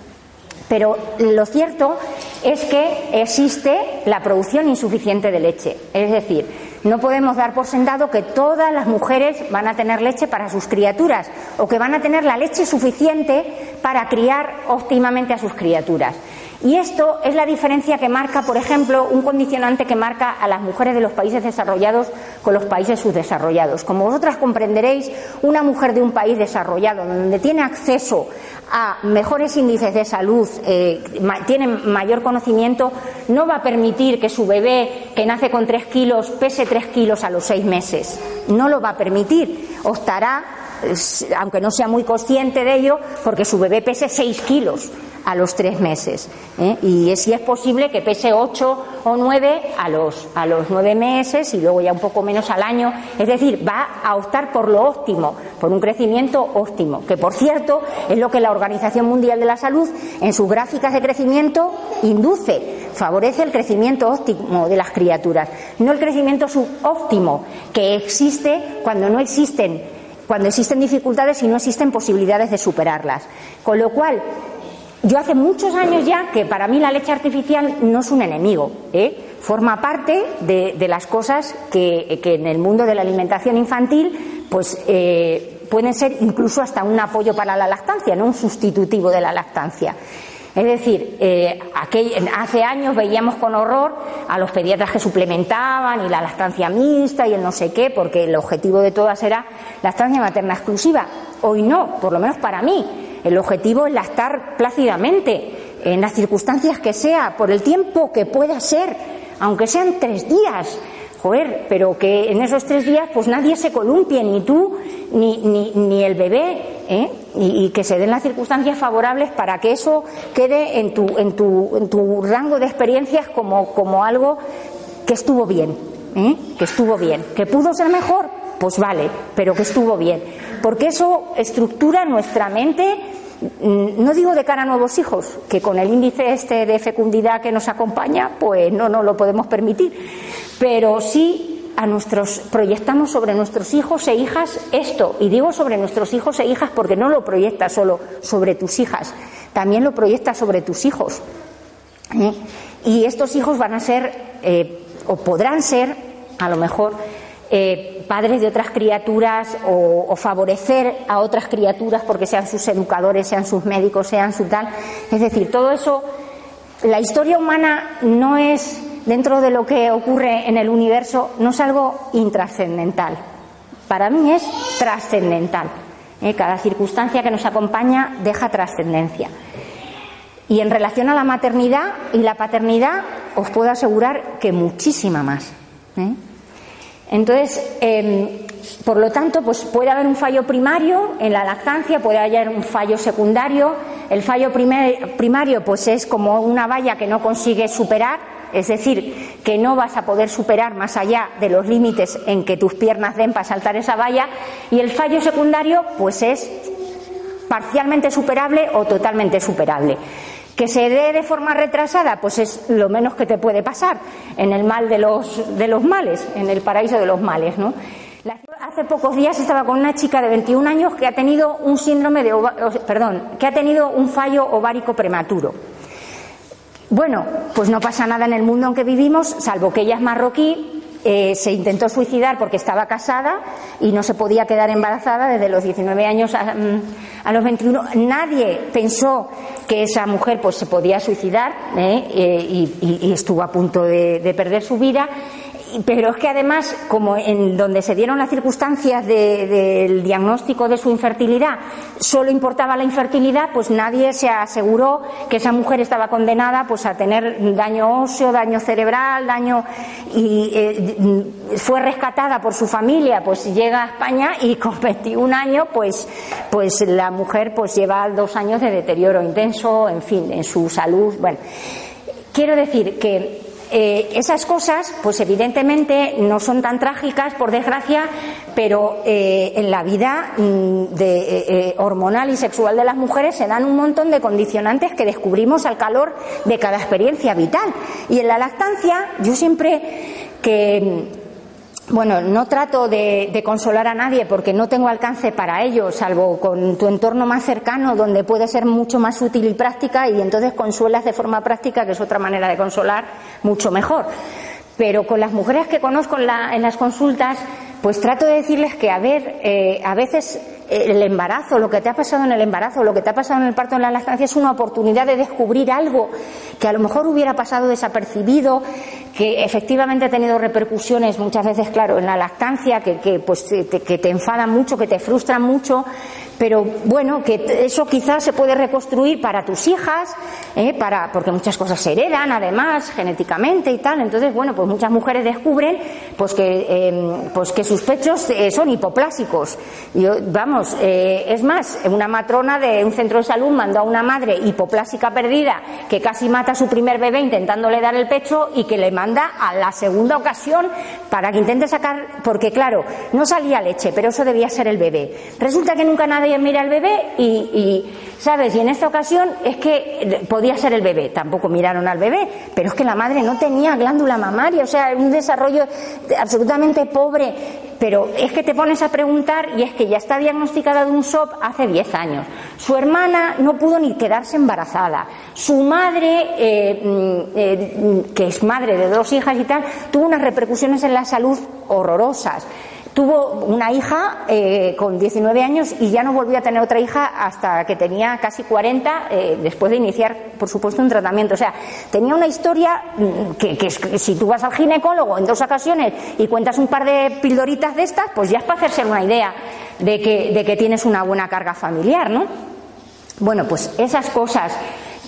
Pero lo cierto es que existe la producción insuficiente de leche. Es decir, no podemos dar por sentado que todas las mujeres van a tener leche para sus criaturas o que van a tener la leche suficiente para criar óptimamente a sus criaturas. Y esto es la diferencia que marca, por ejemplo, un condicionante que marca a las mujeres de los países desarrollados con los países subdesarrollados. Como vosotras comprenderéis, una mujer de un país desarrollado, donde tiene acceso a mejores índices de salud, eh, tiene mayor conocimiento, no va a permitir que su bebé, que nace con tres kilos, pese tres kilos a los seis meses. No lo va a permitir. Optará, aunque no sea muy consciente de ello, porque su bebé pese seis kilos a los tres meses. ¿eh? Y si es posible que pese ocho o nueve a los, a los nueve meses y luego ya un poco menos al año. Es decir, va a optar por lo óptimo, por un crecimiento óptimo, que por cierto es lo que la Organización Mundial de la Salud en sus gráficas de crecimiento induce, favorece el crecimiento óptimo de las criaturas, no el crecimiento subóptimo que existe cuando no existen cuando existen dificultades y no existen posibilidades de superarlas. Con lo cual, yo hace muchos años ya que para mí la leche artificial no es un enemigo, ¿eh? forma parte de, las cosas que, en el mundo de la alimentación infantil pues eh, pueden ser incluso hasta un apoyo para la lactancia, no un sustitutivo de la lactancia. Es decir, eh, hace años veíamos con horror a los pediatras que suplementaban y la lactancia mixta y el no sé qué, porque el objetivo de todas era lactancia materna exclusiva. Hoy no, por lo menos para mí. El objetivo es lactar plácidamente, en las circunstancias que sea, por el tiempo que pueda ser, aunque sean tres días. Joder, pero que en esos tres días pues nadie se columpie, ni tú ni, ni, el bebé, ¿eh? y, que se den las circunstancias favorables para que eso quede en tu, en tu, en tu rango de experiencias como, como algo que estuvo bien, ¿eh? que estuvo bien, que pudo ser mejor, pues vale, pero que estuvo bien porque eso estructura nuestra mente, mm, no digo de cara a nuevos hijos, que con el índice este de fecundidad que nos acompaña, pues no nos lo podemos permitir, pero sí a nuestros proyectamos sobre nuestros hijos e hijas esto, y digo sobre nuestros hijos e hijas porque no lo proyectas solo sobre tus hijas, también lo proyectas sobre tus hijos. ¿eh? Y estos hijos van a ser, eh, o podrán ser, a lo mejor, eh, padres de otras criaturas o, favorecer a otras criaturas porque sean sus educadores, sean sus médicos, sean su tal. Es decir, todo eso, la historia humana no es, dentro de lo que ocurre en el universo, no es algo intrascendental. Para mí es trascendental. Eh, cada circunstancia que nos acompaña deja trascendencia. Y en relación a la maternidad y la paternidad, os puedo asegurar que muchísima más. ¿eh? Entonces, em, por lo tanto, pues puede haber un fallo primario en la lactancia, puede haber un fallo secundario. El fallo primario, pues es como una valla que no consigue superar, es decir, que no vas a poder superar más allá de los límites en que tus piernas den para saltar esa valla. Y el fallo secundario, pues es parcialmente superable o totalmente superable. Que se dé de forma retrasada, pues es lo menos que te puede pasar en el mal de los, de los males, en el paraíso de los males, ¿no? Hace pocos días estaba con una chica de 21 años que ha tenido un síndrome de, perdón, que ha tenido un fallo ovárico prematuro. Bueno, pues no pasa nada en el mundo en que vivimos, salvo que ella es marroquí eh, se intentó suicidar porque estaba casada y no se podía quedar embarazada desde los 19 años a, mm, los 21. Nadie pensó que esa mujer pues se podía suicidar ¿eh? Eh, y, estuvo a punto de perder su vida pero es que además, como en donde se dieron las circunstancias del diagnóstico de su infertilidad, solo importaba la infertilidad, pues nadie se aseguró que esa mujer estaba condenada pues a tener daño óseo, daño cerebral, daño y eh, fue rescatada por su familia, pues llega a España y con 21 años, pues, pues la mujer pues lleva dos años de deterioro intenso, en fin, en su salud. Bueno, quiero decir que eh, esas cosas, pues evidentemente no son tan trágicas, por desgracia, pero eh, en la vida mm, de, hormonal y sexual de las mujeres se dan un montón de condicionantes que descubrimos al calor de cada experiencia vital. Y en la lactancia, yo siempre que bueno, no trato de, consolar a nadie porque no tengo alcance para ello, salvo con tu entorno más cercano, donde puede ser mucho más útil y práctica, y entonces consuelas de forma práctica, que es otra manera de consolar, mucho mejor. Pero con las mujeres que conozco en, las consultas, pues trato de decirles que, a ver, eh, a veces el embarazo, lo que te ha pasado en el embarazo, lo que te ha pasado en el parto en la lactancia es una oportunidad de descubrir algo que a lo mejor hubiera pasado desapercibido, que efectivamente ha tenido repercusiones muchas veces, claro, en la lactancia, que, que pues, te, que te enfadan mucho, que te frustran mucho, pero bueno, que eso quizás se puede reconstruir para tus hijas, ¿eh? para, porque muchas cosas se heredan además genéticamente y tal. Entonces, bueno, pues muchas mujeres descubren pues que, em, pues que sus pechos eh, son hipoplásicos. Yo, vamos, eh, es más, una matrona de un centro de salud mandó a una madre hipoplásica perdida que casi mata a su primer bebé intentándole dar el pecho y que le manda a la segunda ocasión para que intente sacar, porque claro, no salía leche, pero eso debía ser el bebé. Resulta que nunca nadie mira al bebé y, ¿sabes? Y en esta ocasión es que podía ser el bebé, tampoco miraron al bebé, pero es que la madre no tenía glándula mamaria, o sea, un desarrollo absolutamente pobre. Pero es que te pones a preguntar y es que ya está diagnosticada de un SOP hace 10 años. Su hermana no pudo ni quedarse embarazada. Su madre, eh, mm, eh, que es madre de dos hijas y tal, tuvo unas repercusiones en la salud horrorosas. Tuvo una hija eh, con 19 años y ya no volvió a tener otra hija hasta que tenía casi 40, eh, después de iniciar, por supuesto, un tratamiento. O sea, tenía una historia mm, que, si tú vas al ginecólogo en dos ocasiones y cuentas un par de pildoritas de estas, pues ya es para hacerse una idea de que, de que tienes una buena carga familiar, ¿no? Bueno, pues esas cosas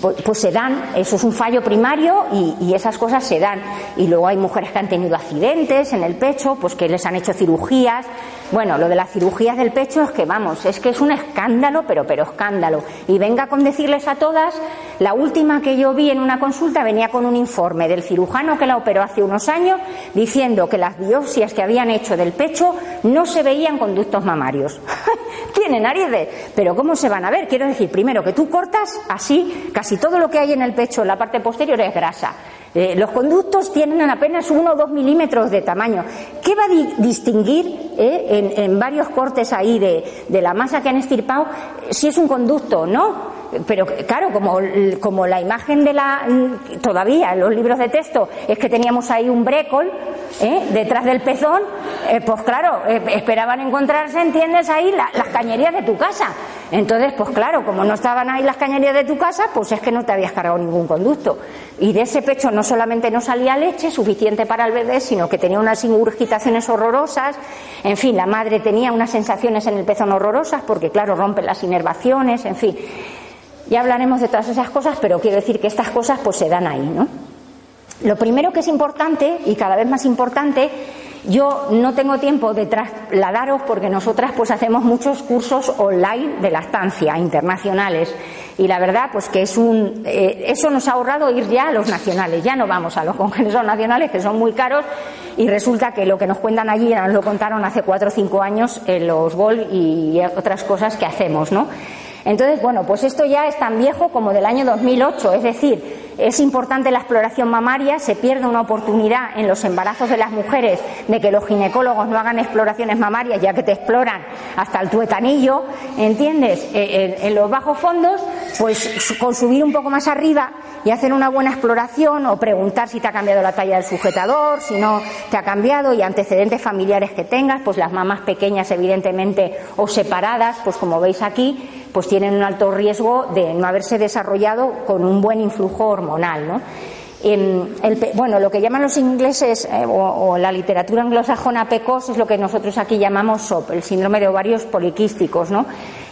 pues, pues, se dan, eso es un fallo primario y, esas cosas se dan. Y luego hay mujeres que han tenido accidentes en el pecho, pues que les han hecho cirugías. Bueno, lo de las cirugías del pecho es que, vamos, es que es un escándalo, pero, pero escándalo. Y venga con decirles a todas, la última que yo vi en una consulta venía con un informe del cirujano que la operó hace unos años diciendo que las biopsias que habían hecho del pecho no se veían conductos mamarios. Tiene narices, pero ¿cómo se van a ver? Quiero decir, primero que tú cortas así casi todo lo que hay en el pecho, en la parte posterior, es grasa. Eh, los conductos tienen apenas uno o dos milímetros de tamaño. ¿Qué va a distinguir eh, en, varios cortes ahí de, de la masa que han estirpado si es un conducto o no? Pero claro, como, como la imagen de la, todavía en los libros de texto es que teníamos ahí un brécol ¿eh? detrás del pezón, eh, pues claro, eh, esperaban encontrarse, ¿entiendes? Ahí las cañerías de tu casa. Entonces, pues claro, como no estaban ahí las cañerías de tu casa, pues es que no te habías cargado ningún conducto. Y de ese pecho no solamente no salía leche suficiente para el bebé, sino que tenía unas ingurgitaciones horrorosas. En fin, la madre tenía unas sensaciones en el pezón horrorosas porque, claro, rompen las inervaciones, en fin. Ya hablaremos de todas esas cosas, pero quiero decir que estas cosas pues se dan ahí, ¿no? Lo primero que es importante y cada vez más importante, yo no tengo tiempo de trasladaros porque nosotras pues hacemos muchos cursos online de lactancia internacionales y la verdad pues que es un eh, eso nos ha ahorrado ir ya a los nacionales, ya no vamos a los congresos nacionales que son muy caros y resulta que lo que nos cuentan allí nos lo contaron hace cuatro o cinco años en los GOL y otras cosas que hacemos, ¿no? Entonces, bueno, pues esto ya es tan viejo como del año 2008, es decir, es importante la exploración mamaria, se pierde una oportunidad en los embarazos de las mujeres de que los ginecólogos no hagan exploraciones mamarias ya que te exploran hasta el tuetanillo, ¿entiendes? Eh, en, los bajos fondos, pues con subir un poco más arriba y hacer una buena exploración o preguntar si te ha cambiado la talla del sujetador, si no te ha cambiado y antecedentes familiares que tengas, pues las mamás pequeñas evidentemente o separadas, pues como veis aquí, pues tienen un alto riesgo de no haberse desarrollado con un buen influjo hormonal. ¿no? Em, bueno, lo que llaman los ingleses eh, o, la literatura anglosajona PECOS es lo que nosotros aquí llamamos SOP, el síndrome de ovarios poliquísticos, ¿no?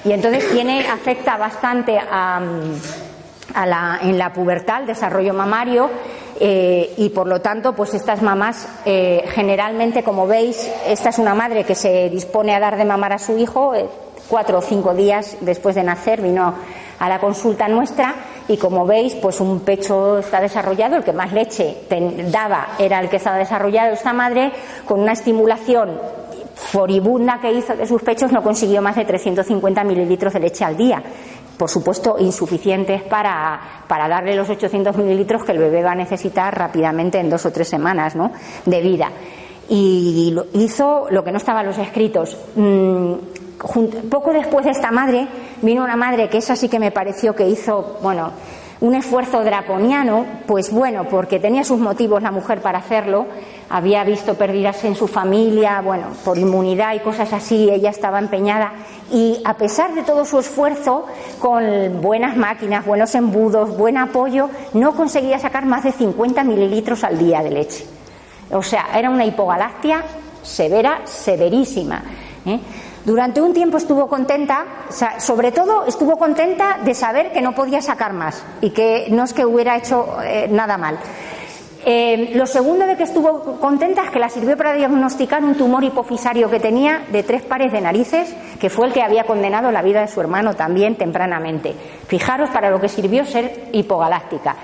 Y entonces tiene, afecta bastante a, la, en la pubertad, el desarrollo mamario, eh, y por lo tanto, pues estas mamás, eh, generalmente, como veis, esta es una madre que se dispone a dar de mamar a su hijo, cuatro o cinco días después de nacer vino a la consulta nuestra y como veis, pues un pecho está desarrollado, el que más leche daba era el que estaba desarrollado. Esta madre, con una estimulación foribunda que hizo de sus pechos, no consiguió más de 350 mililitros de leche al día. Por supuesto, insuficientes para, para darle los 800 mililitros que el bebé va a necesitar rápidamente en dos o tres semanas ¿no? de vida. Y hizo lo que no estaba en los escritos. Poco después de esta madre, vino una madre que esa sí que me pareció que hizo, bueno, un esfuerzo draconiano, pues bueno, porque tenía sus motivos la mujer para hacerlo, había visto pérdidas en su familia, bueno, por inmunidad y cosas así, ella estaba empeñada y a pesar de todo su esfuerzo, con buenas máquinas, buenos embudos, buen apoyo, no conseguía sacar más de 50 mililitros al día de leche. O sea, era una hipogalactia severa, severísima. ¿eh? Durante un tiempo estuvo contenta, sobre todo estuvo contenta de saber que no podía sacar más y que no es que hubiera hecho eh, nada mal. Eh, lo segundo de que estuvo contenta es que la sirvió para diagnosticar un tumor hipofisario que tenía de tres pares de narices, que fue el que había condenado la vida de su hermano también tempranamente. Fijaros para lo que sirvió ser hipogaláctica.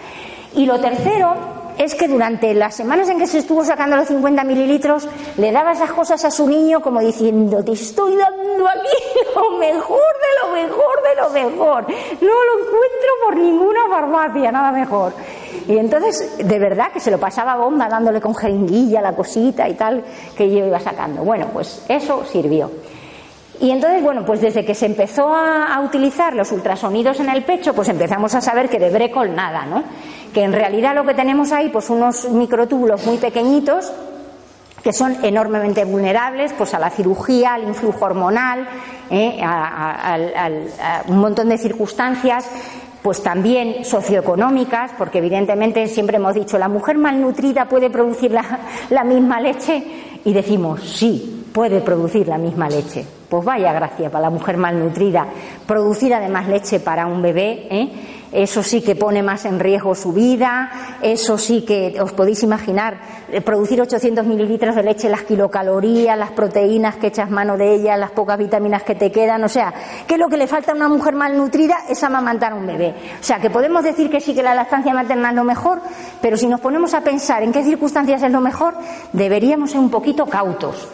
Y lo tercero es que durante las semanas en que se estuvo sacando los 50 mililitros, le daba esas cosas a su niño como diciendo, te estoy dando aquí lo mejor de lo mejor de lo mejor. No lo encuentro por ninguna farmacia, nada mejor. Y entonces, de verdad que se lo pasaba bomba dándole con jeringuilla la cosita y tal que yo iba sacando. Bueno, pues eso sirvió. Y entonces, bueno, pues desde que se empezó a, utilizar los ultrasonidos en el pecho, pues empezamos a saber que de brécol nada, ¿no? En realidad lo que tenemos ahí, pues unos microtúbulos muy pequeñitos que son enormemente vulnerables pues a la cirugía, al influjo hormonal, ¿eh? a, un montón de circunstancias pues también socioeconómicas, porque evidentemente siempre hemos dicho la mujer malnutrida puede producir la misma leche y decimos sí, puede producir la misma leche. Pues vaya gracia para la mujer malnutrida. Producir además leche para un bebé, ¿eh? Eso sí que pone más en riesgo su vida, eso sí que os podéis imaginar, eh, producir 800 mililitros de leche, las kilocalorías, las proteínas que echas mano de ellas, las pocas vitaminas que te quedan, o sea, que lo que le falta a una mujer malnutrida es amamantar a un bebé. O sea, que podemos decir que sí que la lactancia materna es lo mejor, pero si nos ponemos a pensar en qué circunstancias es lo mejor, deberíamos ser un poquito cautos.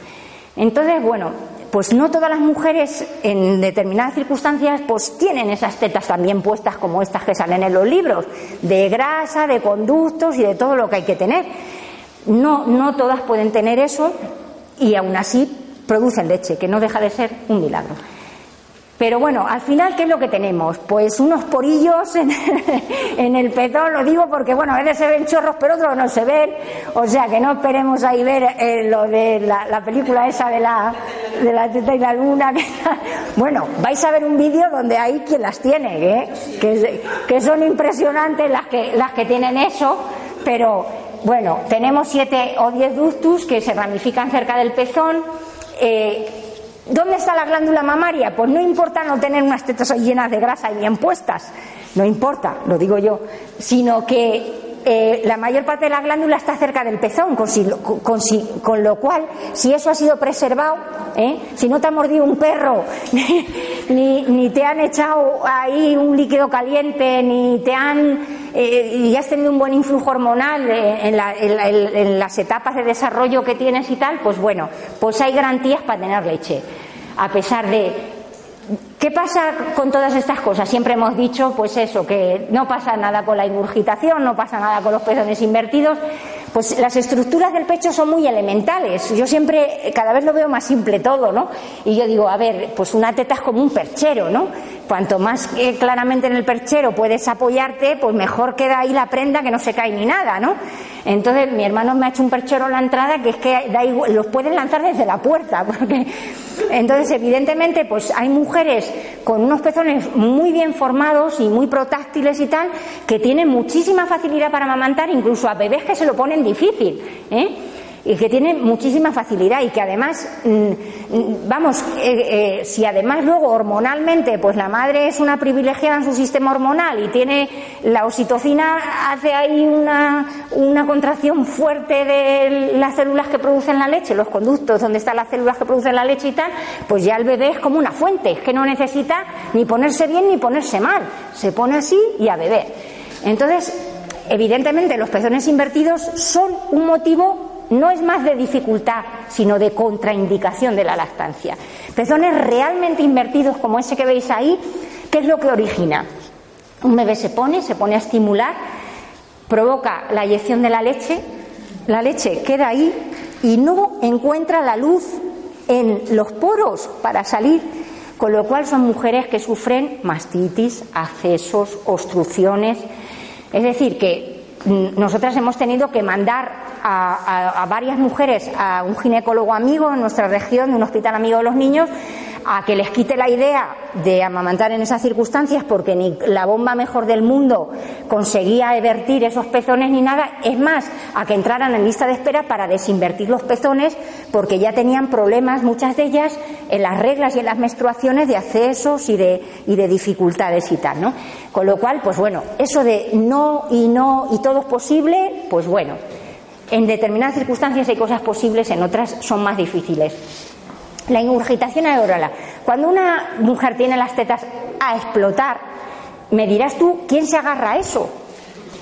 Entonces, bueno, pues no todas las mujeres en determinadas circunstancias pues tienen esas tetas también puestas como estas que salen en los libros, de grasa, de conductos y de todo lo que hay que tener. No, no todas pueden tener eso y aún así producen leche, que no deja de ser un milagro. Pero bueno, al final, ¿qué es lo que tenemos? Pues unos porillos en, el pezón, lo digo porque, bueno, a veces se ven chorros, pero otros no se ven. O sea, que no esperemos ahí ver eh, lo de la, película esa de la, de la teta y la luna. bueno, vais a ver un vídeo donde hay quien las tiene, ¿eh? que, que son impresionantes las que, las que tienen eso, pero bueno, tenemos siete o diez ductus que se ramifican cerca del pezón. Eh, ¿Dónde está la glándula mamaria? Pues no importa no tener unas tetas llenas de grasa y bien puestas, no importa, lo digo yo, sino que eh, la mayor parte de la glándula está cerca del pezón, con, lo cual, si eso ha sido preservado, ¿eh? si no te ha mordido un perro, ni, te han echado ahí un líquido caliente, ni te han eh, y has tenido un buen influjo hormonal en, en las etapas de desarrollo que tienes y tal, pues bueno, pues hay garantías para tener leche. A pesar de ¿Qué pasa con todas estas cosas? Siempre hemos dicho, pues eso, que no pasa nada con la ingurgitación, no pasa nada con los pezones invertidos. Pues las estructuras del pecho son muy elementales. Yo siempre, cada vez lo veo más simple todo, ¿no? Y yo digo, a ver, pues una teta es como un perchero, ¿no? Cuanto más eh, claramente en el perchero puedes apoyarte, pues mejor queda ahí la prenda que no se cae ni nada, ¿no? Entonces mi hermano me ha hecho un perchero en la entrada que es que da igual, los pueden lanzar desde la puerta, porque entonces evidentemente pues hay mujeres con unos pezones muy bien formados y muy protáctiles y tal que tienen muchísima facilidad para amamantar, incluso a bebés que se lo ponen difícil, ¿eh? Y que tiene muchísima facilidad y que además, mm, mm, vamos, eh, eh, si además luego hormonalmente, pues la madre es una privilegiada en su sistema hormonal y tiene la oxitocina, hace ahí una, una contracción fuerte de las células que producen la leche, los conductos donde están las células que producen la leche y tal, pues ya el bebé es como una fuente, es que no necesita ni ponerse bien ni ponerse mal, se pone así y a beber. Entonces, evidentemente los pezones invertidos son un motivo no es más de dificultad, sino de contraindicación de la lactancia. Pezones realmente invertidos como ese que veis ahí, ¿qué es lo que origina? Un bebé se pone, se pone a estimular, provoca la eyección de la leche, la leche queda ahí y no encuentra la luz en los poros para salir, con lo cual son mujeres que sufren mastitis, accesos, obstrucciones. Es decir, que nosotras hemos tenido que mandar a, varias mujeres a un ginecólogo amigo en nuestra región, de un hospital amigo de los niños, a que les quite la idea de amamantar en esas circunstancias porque ni la bomba mejor del mundo conseguía evertir esos pezones ni nada, es más, a que entraran en lista de espera para desinvertir los pezones porque ya tenían problemas, muchas de ellas, en las reglas y en las menstruaciones de accesos y de, y de dificultades y tal, ¿no? Con lo cual, pues bueno, eso de no y no y todo es posible, pues bueno, en determinadas circunstancias hay cosas posibles, en otras son más difíciles. La ingurgitación aerola. Cuando una mujer tiene las tetas a explotar, me dirás tú, ¿quién se agarra a eso?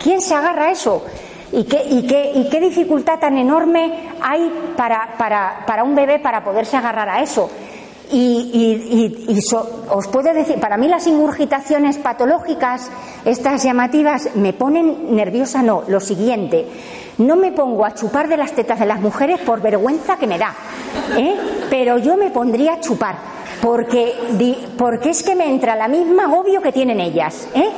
¿Quién se agarra a eso? ¿Y qué, y qué, y qué dificultad tan enorme hay para, para, para, un bebé para poderse agarrar a eso? Y, y, os puedo decir, para mí las ingurgitaciones patológicas, estas llamativas, me ponen nerviosa, no, lo siguiente no me pongo a chupar de las tetas de las mujeres por vergüenza que me da, ¿eh? pero yo me pondría a chupar. Porque, porque es que me entra la misma agobio que tienen ellas, ¿eh?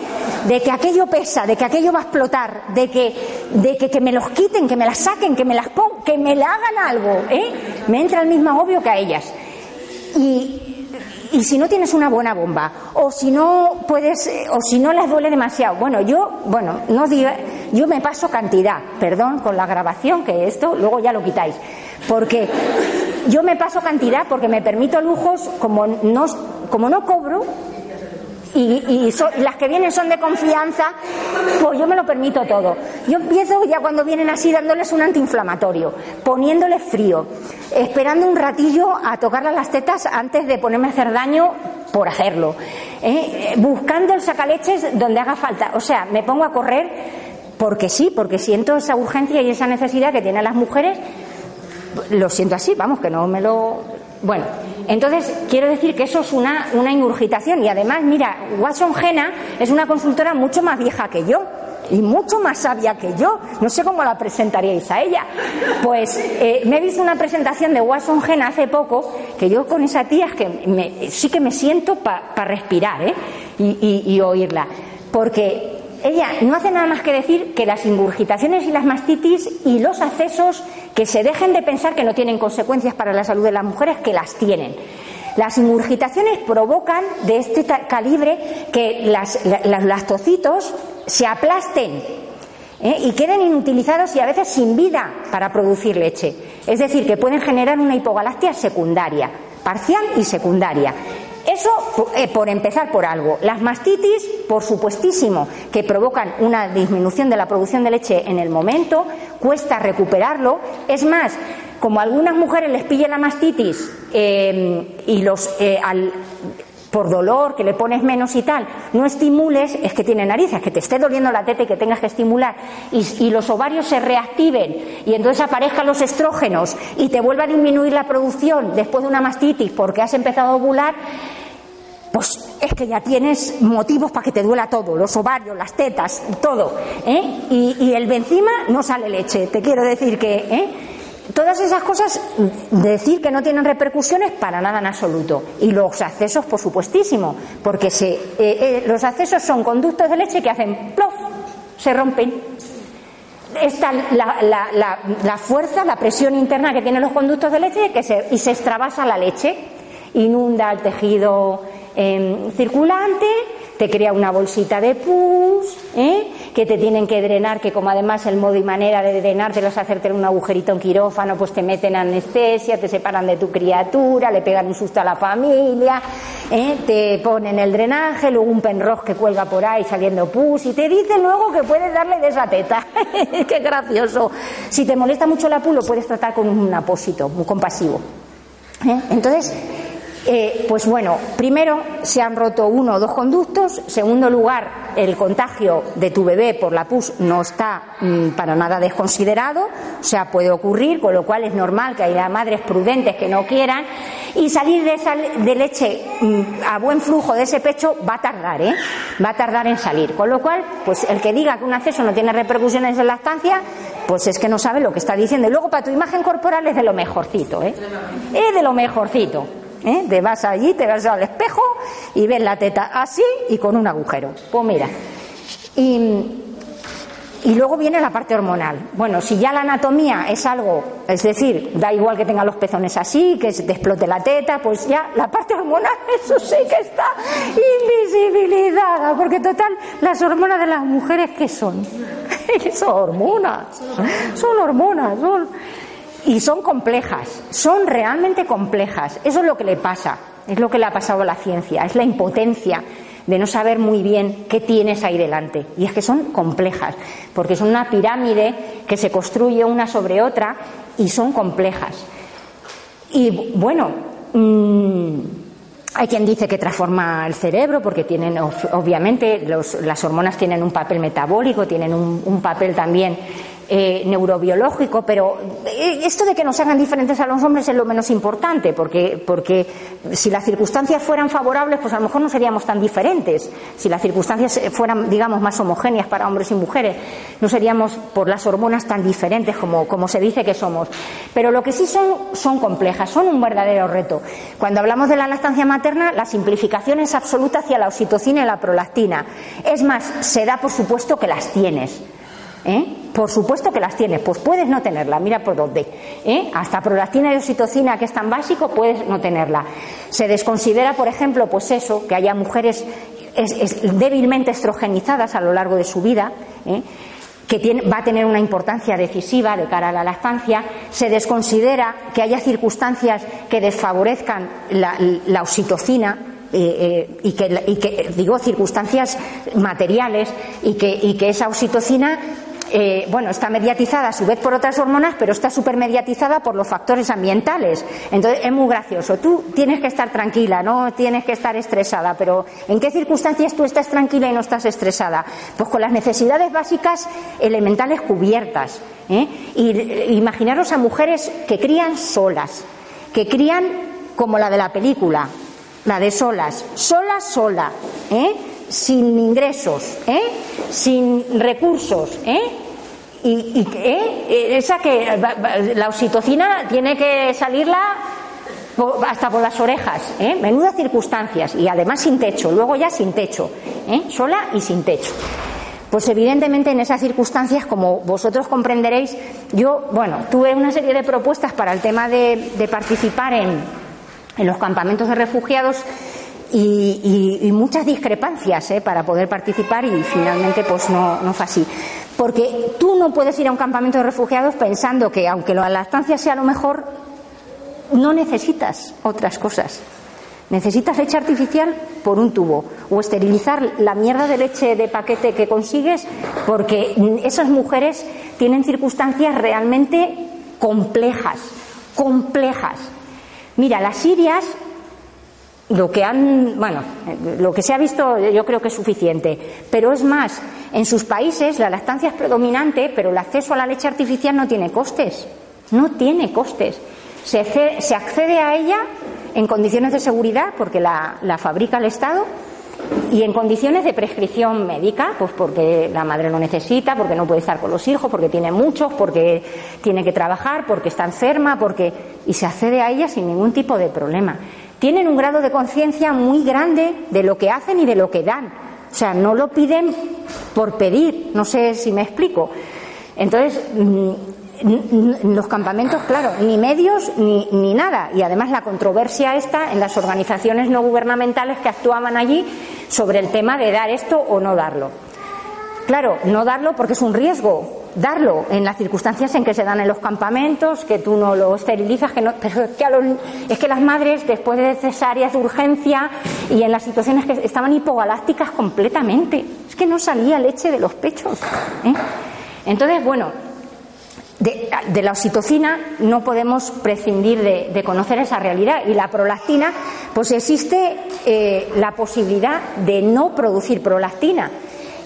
de que aquello pesa, de que aquello va a explotar, de que, de que, que me los quiten, que me las saquen, que me las pongan, que me la hagan algo, ¿eh? me entra el mismo agobio que a ellas. Y, y si no tienes una buena bomba o si no puedes eh, o si no les duele demasiado. Bueno yo bueno no diga yo me paso cantidad perdón con la grabación que esto luego ya lo quitáis. Porque yo me paso cantidad porque me permito lujos como no como no cobro y, las que vienen son de confianza, pues yo me lo permito todo. Yo empiezo ya cuando vienen así dándoles un antiinflamatorio, poniéndoles frío, esperando un ratillo a tocarle las tetas antes de ponerme a hacer daño por hacerlo, ¿eh? buscando el sacaleches donde haga falta. O sea, me pongo a correr porque sí, porque siento esa urgencia y esa necesidad que tienen las mujeres. Lo siento así, vamos, que no me lo bueno, entonces quiero decir que eso es una, una ingurgitación y además, mira, Watson Jena es una consultora mucho más vieja que yo y mucho más sabia que yo. No sé cómo la presentaríais a ella. Pues eh, me he visto una presentación de Watson Jena hace poco que yo con esa tía es que sí que me siento para respirar ¿eh? y, y oírla. Porque ella no hace nada más que decir que las ingurgitaciones y las mastitis y los accesos que se dejen de pensar que no tienen consecuencias para la salud de las mujeres, que las tienen. Las ingurgitaciones provocan de este calibre que los lactocitos se aplasten ¿eh? y queden inutilizados y a veces sin vida para producir leche. Es decir, que pueden generar una hipogalactia secundaria, parcial y secundaria. Eso eh, por empezar por algo. Las mastitis, por supuestísimo, que provocan una disminución de la producción de leche en el momento, cuesta recuperarlo. Es más, como a algunas mujeres les pille la mastitis em, y los eh, por dolor, que le pones menos y tal, no estimules, es que tiene narices, que te esté doliendo la teta y que tengas que estimular, y, los ovarios se reactiven, y entonces aparezcan los estrógenos, y te vuelva a disminuir la producción después de una mastitis porque has empezado a ovular, pues es que ya tienes motivos para que te duela todo, los ovarios, las tetas, todo. ¿eh? Y, y, el encima no sale leche. Te quiero decir que ¿eh? Todas esas cosas, decir que no tienen repercusiones para nada en absoluto. Y los accesos, por supuestísimo, porque se, eh, eh los accesos son conductos de leche que hacen plof, se rompen. Está la, fuerza, la presión interna que tienen los conductos de leche y se extravasa la leche, inunda el tejido Em, circulante, te crea una bolsita de pus, ¿eh? que te tienen que drenar, que como además el modo y manera de drenarte es hacerte un agujerito en quirófano, pues te meten anestesia, te separan de tu criatura, le pegan un susto a la familia, ¿eh? te ponen el drenaje, luego un penroj que cuelga por ahí saliendo pus y te dicen luego que puedes darle de esa teta. ¡Qué gracioso! Si te molesta mucho la pus, lo puedes tratar con un apósito, muy compasivo. ¿eh? Entonces, eh, pues bueno, primero se han roto uno o dos conductos, segundo lugar, el contagio de tu bebé por la pus no está mm, para nada desconsiderado, o sea, puede ocurrir, con lo cual es normal que haya madres prudentes que no quieran, y salir de, esa, leche mm, a buen flujo de ese pecho va a tardar, ¿eh? Va a tardar en salir, con lo cual, pues el que diga que un acceso no tiene repercusiones en la estancia, pues es que no sabe lo que está diciendo. Y luego para tu imagen corporal es de lo mejorcito, ¿eh? Es de lo mejorcito. ¿Eh? Te vas allí, te vas al espejo y ves la teta así y con un agujero. Pues mira. Y, y luego viene la parte hormonal. Bueno, si ya la anatomía es algo, es decir, da igual que tenga los pezones así, que te explote la teta, pues ya la parte hormonal, eso sí que está invisibilizada, porque total, las hormonas de las mujeres, ¿qué son? son hormonas, son hormonas, son y son complejas, son realmente complejas. Eso es lo que le pasa, es lo que le ha pasado a la ciencia, es la impotencia de no saber muy bien qué tienes ahí delante. Y es que son complejas, porque son una pirámide que se construye una sobre otra y son complejas. Y bueno, mmm, hay quien dice que transforma el cerebro porque tienen, obviamente, las hormonas tienen un papel metabólico, tienen un, papel también eh, neurobiológico, pero eh, esto de que nos hagan diferentes a los hombres es lo menos importante, porque, porque si las circunstancias fueran favorables, pues a lo mejor no seríamos tan diferentes. Si las circunstancias fueran, digamos, más homogéneas para hombres y mujeres, no seríamos por las hormonas tan diferentes como, como se dice que somos. Pero lo que sí son, son complejas, son un verdadero reto. Cuando hablamos de la lactancia materna, la simplificación es absoluta hacia la oxitocina y la prolactina. Es más, se da por supuesto que las tienes. ¿Eh? Por supuesto que las tienes, pues puedes no tenerla, mira por dónde. ¿eh? Hasta prolactina y oxitocina, que es tan básico, puedes no tenerla. Se desconsidera, por ejemplo, pues eso, que haya mujeres débilmente estrogenizadas a lo largo de su vida. ¿eh? que va a tener una importancia decisiva de cara a la lactancia, se desconsidera que haya circunstancias que desfavorezcan la, oxitocina, y, que, digo circunstancias materiales y que, y que esa oxitocina eh, bueno, está mediatizada a su vez por otras hormonas, pero está supermediatizada por los factores ambientales. Entonces es muy gracioso. Tú tienes que estar tranquila, no tienes que estar estresada, pero ¿en qué circunstancias tú estás tranquila y no estás estresada? Pues con las necesidades básicas elementales cubiertas. ¿eh? Y eh, imaginaros a mujeres que crían solas, que crían como la de la película, la de solas, sola, sola, sin ingresos, sin recursos, ¿eh? y, ¿eh? esa que la oxitocina tiene que salirla hasta por las orejas, ¿eh? menudas circunstancias y además sin techo, luego ya sin techo, ¿eh? sola y sin techo. Pues evidentemente en esas circunstancias, como vosotros comprenderéis, yo, bueno, tuve una serie de propuestas para el tema de, participar en, en los campamentos de refugiados y, muchas discrepancias ¿eh? para poder participar y finalmente pues no, no fue así. Porque tú no puedes ir a un campamento de refugiados pensando que aunque la lactancia sea lo mejor, no necesitas otras cosas. Necesitas leche artificial por un tubo o esterilizar la mierda de leche de paquete que consigues porque esas mujeres tienen circunstancias realmente complejas, complejas. Mira, las sirias lo que han, bueno, lo que se ha visto yo creo que es suficiente, pero es más, en sus países la lactancia es predominante, pero el acceso a la leche artificial no tiene costes, no tiene costes. Se, accede a ella en condiciones de seguridad porque la, la fabrica el Estado y en condiciones de prescripción médica, pues porque la madre lo necesita, porque no puede estar con los hijos, porque tiene muchos, porque tiene que trabajar, porque está enferma, porque y se accede a ella sin ningún tipo de problema tienen un grado de conciencia muy grande de lo que hacen y de lo que dan. O sea, no lo piden por pedir, no sé si me explico. Entonces, mm, los campamentos, claro, ni medios ni, ni nada. Y además la controversia está en las organizaciones no gubernamentales que actuaban allí, sobre el tema de dar esto o no darlo. Claro, no darlo porque es un riesgo, darlo en las circunstancias en que se dan en los campamentos, que tú no lo esterilizas, que no, pero es que, es que las madres después de cesáreas de urgencia y en las situaciones que estaban hipogalácticas completamente, es que no salía leche de los pechos. ¿eh? Entonces, bueno, de, la oxitocina no podemos prescindir de, conocer esa realidad y la prolactina, pues existe eh, la posibilidad de no producir prolactina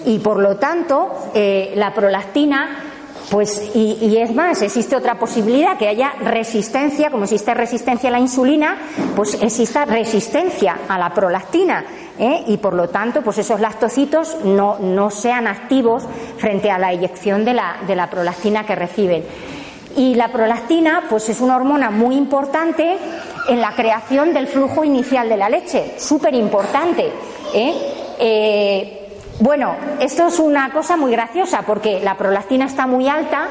y por lo tanto eh, la prolactina pues y, es más, existe otra posibilidad que haya resistencia, como existe resistencia a la insulina, pues exista resistencia a la prolactina ¿eh? y por lo tanto, pues esos lactocitos no, no sean activos frente a la eyección de la, de la prolactina que reciben. Y la prolactina, pues es una hormona muy importante en la creación del flujo inicial de la leche, súper importante. ¿eh? eh bueno, esto es una cosa muy graciosa porque la prolactina está muy alta,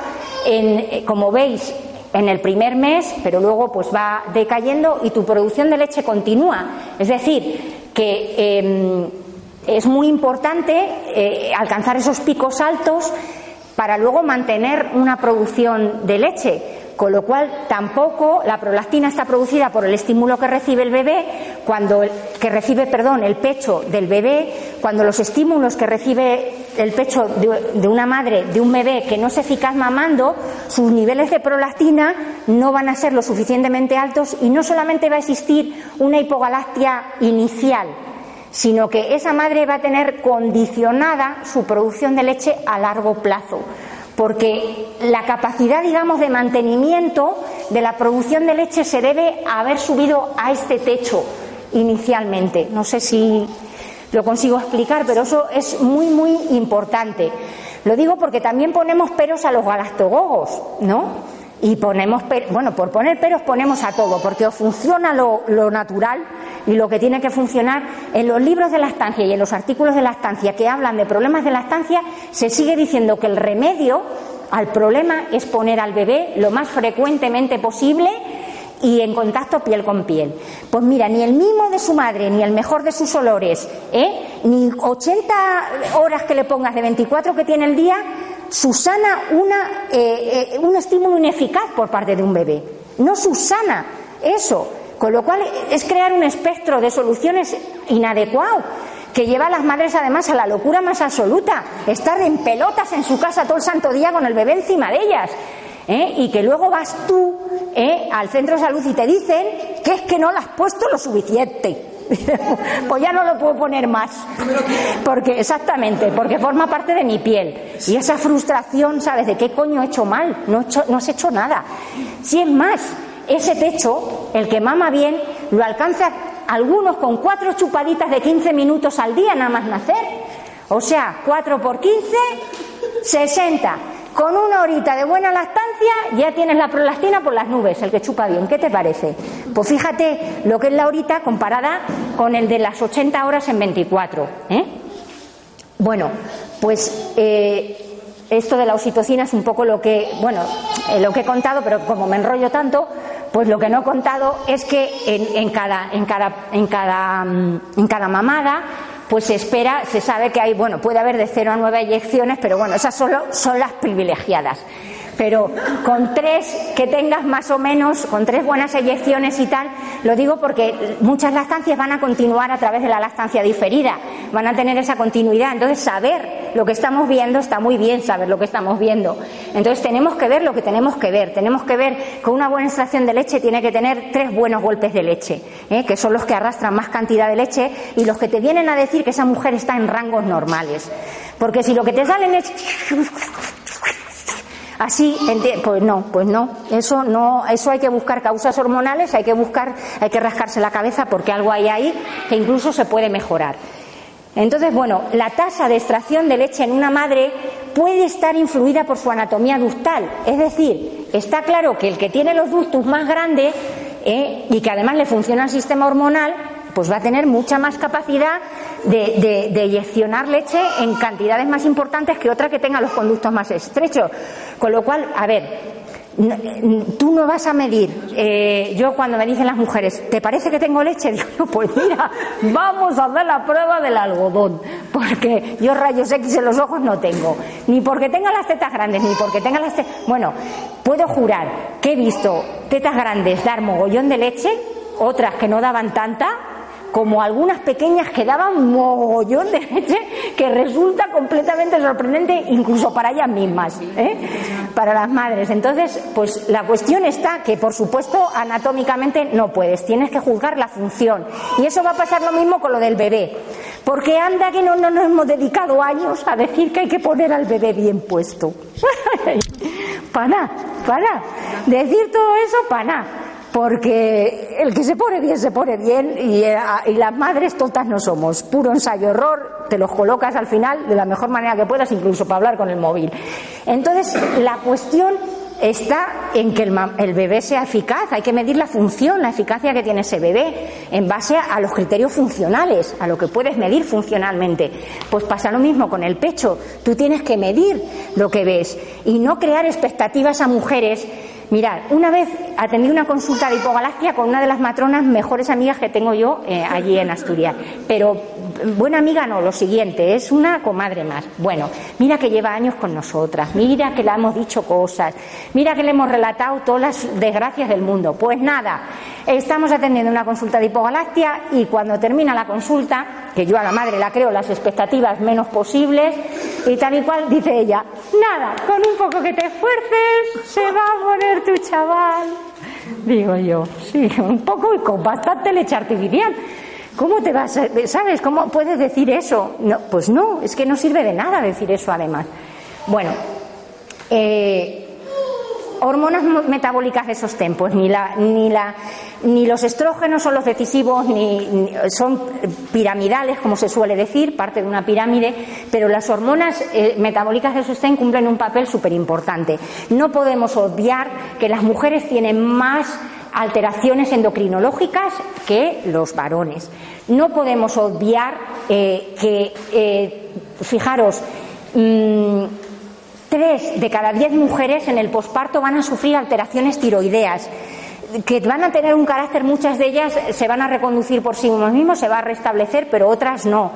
en, eh, como veis, en el primer mes, pero luego pues va decayendo y tu producción de leche continúa. Es decir, que em, es muy importante eh, alcanzar esos picos altos para luego mantener una producción de leche con lo cual tampoco la prolactina está producida por el estímulo que recibe el bebé, cuando que recibe, perdón, el pecho del bebé, cuando los estímulos que recibe el pecho de, una madre, de un bebé que no es eficaz mamando, sus niveles de prolactina no van a ser lo suficientemente altos y no solamente va a existir una hipogalactia inicial, sino que esa madre va a tener condicionada su producción de leche a largo plazo porque la capacidad, digamos, de mantenimiento de la producción de leche se debe a haber subido a este techo inicialmente. No sé si lo consigo explicar, pero eso es muy, muy importante. Lo digo porque también ponemos peros a los galactogogos, ¿no? Y ponemos, bueno, por poner peros ponemos a todo, porque o funciona lo, natural y lo que tiene que funcionar. En los libros de la estancia y en los artículos de la estancia que hablan de problemas de la estancia, se sigue diciendo que el remedio al problema es poner al bebé lo más frecuentemente posible y en contacto piel con piel. Pues mira, ni el mimo de su madre, ni el mejor de sus olores, ¿eh? ni 80 horas que le pongas de 24 que tiene el día, Susana una, eh, eh, un estímulo ineficaz por parte de un bebé. No Susana eso. Con lo cual es crear un espectro de soluciones inadecuado que lleva a las madres además a la locura más absoluta, estar en pelotas en su casa todo el santo día con el bebé encima de ellas. ¿eh? Y que luego vas tú al centro de salud y te dicen que es que no lo has puesto lo suficiente. pues ya no lo puedo poner más. Porque, exactamente, porque forma parte de mi piel. Y esa frustración, ¿sabes? ¿De qué coño he hecho mal? No, he hecho, no has hecho nada. Si es más, ese techo, el que mama bien, lo alcanza algunos con cuatro chupaditas de 15 minutos al día nada más nacer. O sea, 4 por 15, 60. Con una horita de buena lactancia ya tienes la prolactina por las nubes, el que chupa bien. ¿Qué te parece? Pues fíjate lo que es la horita comparada con el de las 80 horas en 24. ¿eh? Bueno, pues eh, esto de la oxitocina es un poco lo que, bueno, eh, lo que he contado, pero como me enrollo tanto, pues lo que no he contado es que en, cada, en, cada, en, cada, mm, en cada mamada pues se espera, se sabe que hay, bueno, puede haber de 0 a 9 eyecciones, pero bueno, esas solo son las privilegiadas pero con tres que tengas más o menos, con tres buenas eyecciones y tal, lo digo porque muchas lactancias van a continuar a través de la lactancia diferida, van a tener esa continuidad. Entonces, saber lo que estamos viendo está muy bien, saber lo que estamos viendo. Entonces, tenemos que ver lo que tenemos que ver. Tenemos que ver que una buena extracción de leche tiene que tener tres buenos golpes de leche, ¿eh? que son los que arrastran más cantidad de leche y los que te vienen a decir que esa mujer está en rangos normales. Porque si lo que te salen es Así, pues no, pues no. Eso no, eso hay que buscar causas hormonales, hay que buscar, hay que rascarse la cabeza porque algo hay ahí que incluso se puede mejorar. Entonces, bueno, la tasa de extracción de leche en una madre puede estar influida por su anatomía ductal. Es decir, está claro que el que tiene los ductos más grandes eh, y que además le funciona el sistema hormonal, pues va a tener mucha más capacidad de, de, eyeccionar leche en cantidades más importantes que otra que tenga los conductos más estrechos. Con lo cual, a ver, tú no vas a medir. Eh, yo cuando me dicen las mujeres, ¿te parece que tengo leche? Digo, pues mira, vamos a hacer la prueba del algodón, porque yo rayos X en los ojos no tengo, ni porque tenga las tetas grandes, ni porque tenga las tetas... Bueno, puedo jurar que he visto tetas grandes dar mogollón de leche, otras que no daban tanta, como algunas pequeñas que daban mogollón de leche, que resulta completamente sorprendente incluso para ellas mismas, ¿eh? para las madres. Entonces, pues la cuestión está que, por supuesto, anatómicamente no puedes, tienes que juzgar la función. Y eso va a pasar lo mismo con lo del bebé. Porque anda que no, no nos hemos dedicado años a decir que hay que poner al bebé bien puesto. para para Decir todo eso, para porque el que se pone bien se pone bien eh, y, las madres tontas no somos. Puro ensayo error, te los colocas al final de la mejor manera que puedas, incluso para hablar con el móvil. Entonces, la cuestión está en que el, bebé sea eficaz, hay que medir la función, la eficacia que tiene ese bebé en base a los criterios funcionales, a lo que puedes medir funcionalmente. Pues pasa lo mismo con el pecho, tú tienes que medir lo que ves y no crear expectativas a mujeres Mirad, una vez atendí una consulta de hipogalaxia con una de las matronas mejores amigas que tengo yo eh, allí en Asturias. Pero buena amiga no, lo siguiente, es una comadre más. Bueno, mira que lleva años con nosotras, mira que le hemos dicho cosas, mira que le hemos relatado todas las desgracias del mundo. Pues nada, estamos atendiendo una consulta de hipogalaxia y cuando termina la consulta, que yo a la madre la creo las expectativas menos posibles y tal y cual, dice ella, nada, con un poco que te esfuerces se va a poner tu chaval. Digo yo, sí, un poco y con bastante leche artificial. ¿Cómo te vas a, sabes, cómo puedes decir eso? No, pues no, es que no sirve de nada decir eso además. Bueno, eh, hormonas metabólicas de esos tiempos, ni, la, ni, la, ni los estrógenos son los decisivos, ni, son piramidales, como se suele decir, parte de una pirámide, pero las hormonas eh, metabólicas de sostén cumplen un papel súper importante. No podemos obviar que las mujeres tienen más alteraciones endocrinológicas que los varones. No podemos obviar eh, que, eh, fijaros, mm, Tres de cada diez mujeres en el posparto van a sufrir alteraciones tiroideas que van a tener un carácter, muchas de ellas se van a reconducir por sí mismos, se va a restablecer, pero otras no.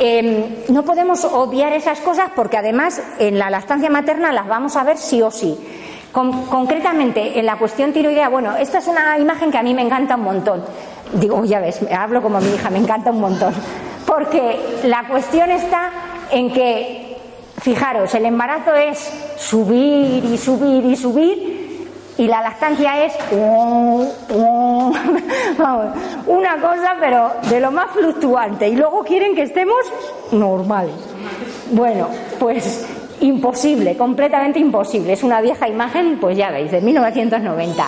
Em, no podemos obviar esas cosas porque además en la lactancia materna las vamos a ver sí o sí. Concretamente, en la cuestión tiroidea, bueno, esta es una imagen que a mí me encanta un montón. Digo, ya ves, hablo como mi hija, me encanta un montón. Porque la cuestión está en que Fijaros, el embarazo es subir y subir y subir y la lactancia es una cosa pero de lo más fluctuante y luego quieren que estemos normales. Bueno, pues imposible, completamente imposible. Es una vieja imagen, pues ya veis, de 1990.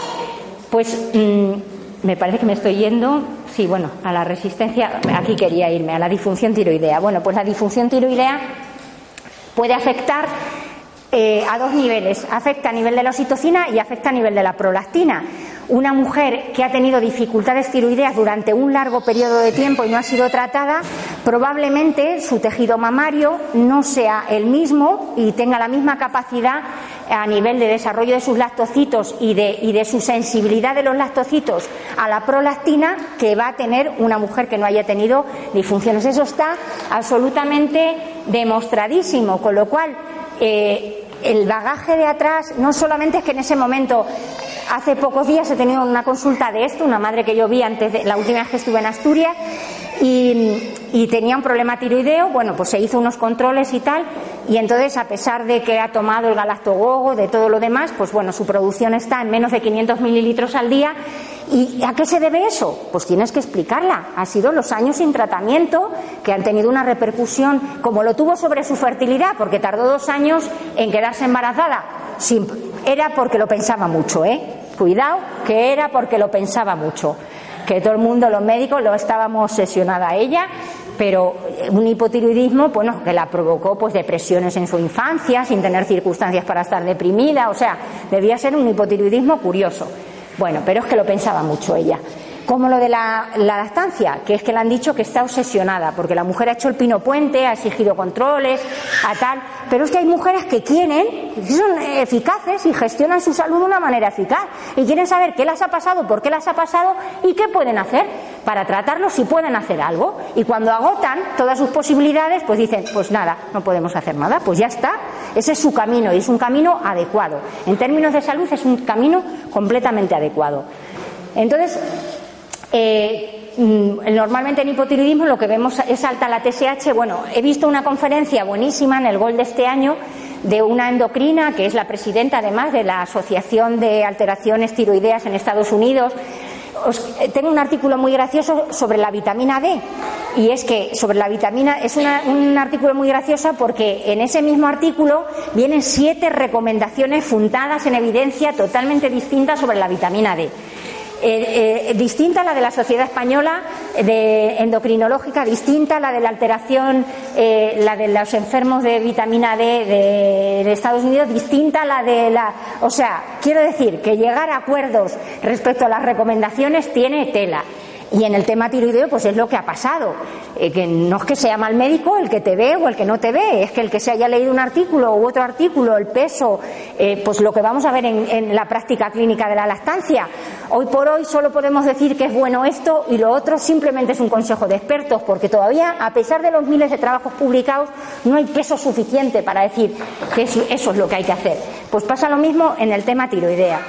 Pues mm, me parece que me estoy yendo, sí, bueno, a la resistencia, aquí quería irme, a la disfunción tiroidea. Bueno, pues la disfunción tiroidea puede afectar eh, a dos niveles. Afecta a nivel de la oxitocina y afecta a nivel de la prolactina. Una mujer que ha tenido dificultades tiroideas durante un largo periodo de tiempo y no ha sido tratada, probablemente su tejido mamario no sea el mismo y tenga la misma capacidad a nivel de desarrollo de sus lactocitos y de, y de su sensibilidad de los lactocitos a la prolactina que va a tener una mujer que no haya tenido disfunciones. Eso está absolutamente demostradísimo, con lo cual eh, el bagaje de atrás no solamente es que en ese momento hace pocos días he tenido una consulta de esto, una madre que yo vi antes de la última vez que estuve en Asturias y, tenía un problema tiroideo, bueno, pues se hizo unos controles y tal, y entonces a pesar de que ha tomado el galactogogo, de todo lo demás, pues bueno, su producción está en menos de 500 mililitros al día. ¿Y a qué se debe eso? Pues tienes que explicarla. Ha sido los años sin tratamiento que han tenido una repercusión, como lo tuvo sobre su fertilidad, porque tardó dos años en quedarse embarazada. era porque lo pensaba mucho, ¿eh? Cuidado, que era porque lo pensaba mucho que todo el mundo, los médicos, lo estábamos obsesionada a ella, pero un hipotiroidismo, bueno, que la provocó pues depresiones en su infancia, sin tener circunstancias para estar deprimida, o sea, debía ser un hipotiroidismo curioso. Bueno, pero es que lo pensaba mucho ella. Como lo de la, lactancia, que es que le han dicho que está obsesionada, porque la mujer ha hecho el pino puente, ha exigido controles, a tal, pero es que hay mujeres que quieren, que son eficaces y gestionan su salud de una manera eficaz, y quieren saber qué las ha pasado, por qué las ha pasado y qué pueden hacer para tratarlo si pueden hacer algo. Y cuando agotan todas sus posibilidades, pues dicen, pues nada, no podemos hacer nada, pues ya está. Ese es su camino y es un camino adecuado. En términos de salud es un camino completamente adecuado. Entonces, eh, mm, normalmente en hipotiroidismo lo que vemos es alta la TSH. Bueno, he visto una conferencia buenísima en el Gol de este año de una endocrina que es la presidenta además de la Asociación de Alteraciones Tiroideas en Estados Unidos. Eh, tengo un artículo muy gracioso sobre la vitamina D y es que sobre la vitamina es un artículo muy gracioso porque en ese mismo artículo vienen siete recomendaciones fundadas en evidencia totalmente distintas sobre la vitamina D. Eh, eh, distinta a la de la Sociedad Española de Endocrinológica, distinta a la de la alteración, eh, la de los enfermos de vitamina D de, Estados Unidos, distinta la de la. O sea, quiero decir que llegar a acuerdos respecto a las recomendaciones tiene tela. Y en el tema tiroideo, pues es lo que ha pasado. Eh, que no es que sea mal médico el que te ve o el que no te ve, es que el que se haya leído un artículo u otro artículo, el peso, eh, pues lo que vamos a ver en, en, la práctica clínica de la lactancia. Hoy por hoy solo podemos decir que es bueno esto y lo otro simplemente es un consejo de expertos, porque todavía, a pesar de los miles de trabajos publicados, no hay peso suficiente para decir que eso es lo que hay que hacer. Pues pasa lo mismo en el tema tiroidea.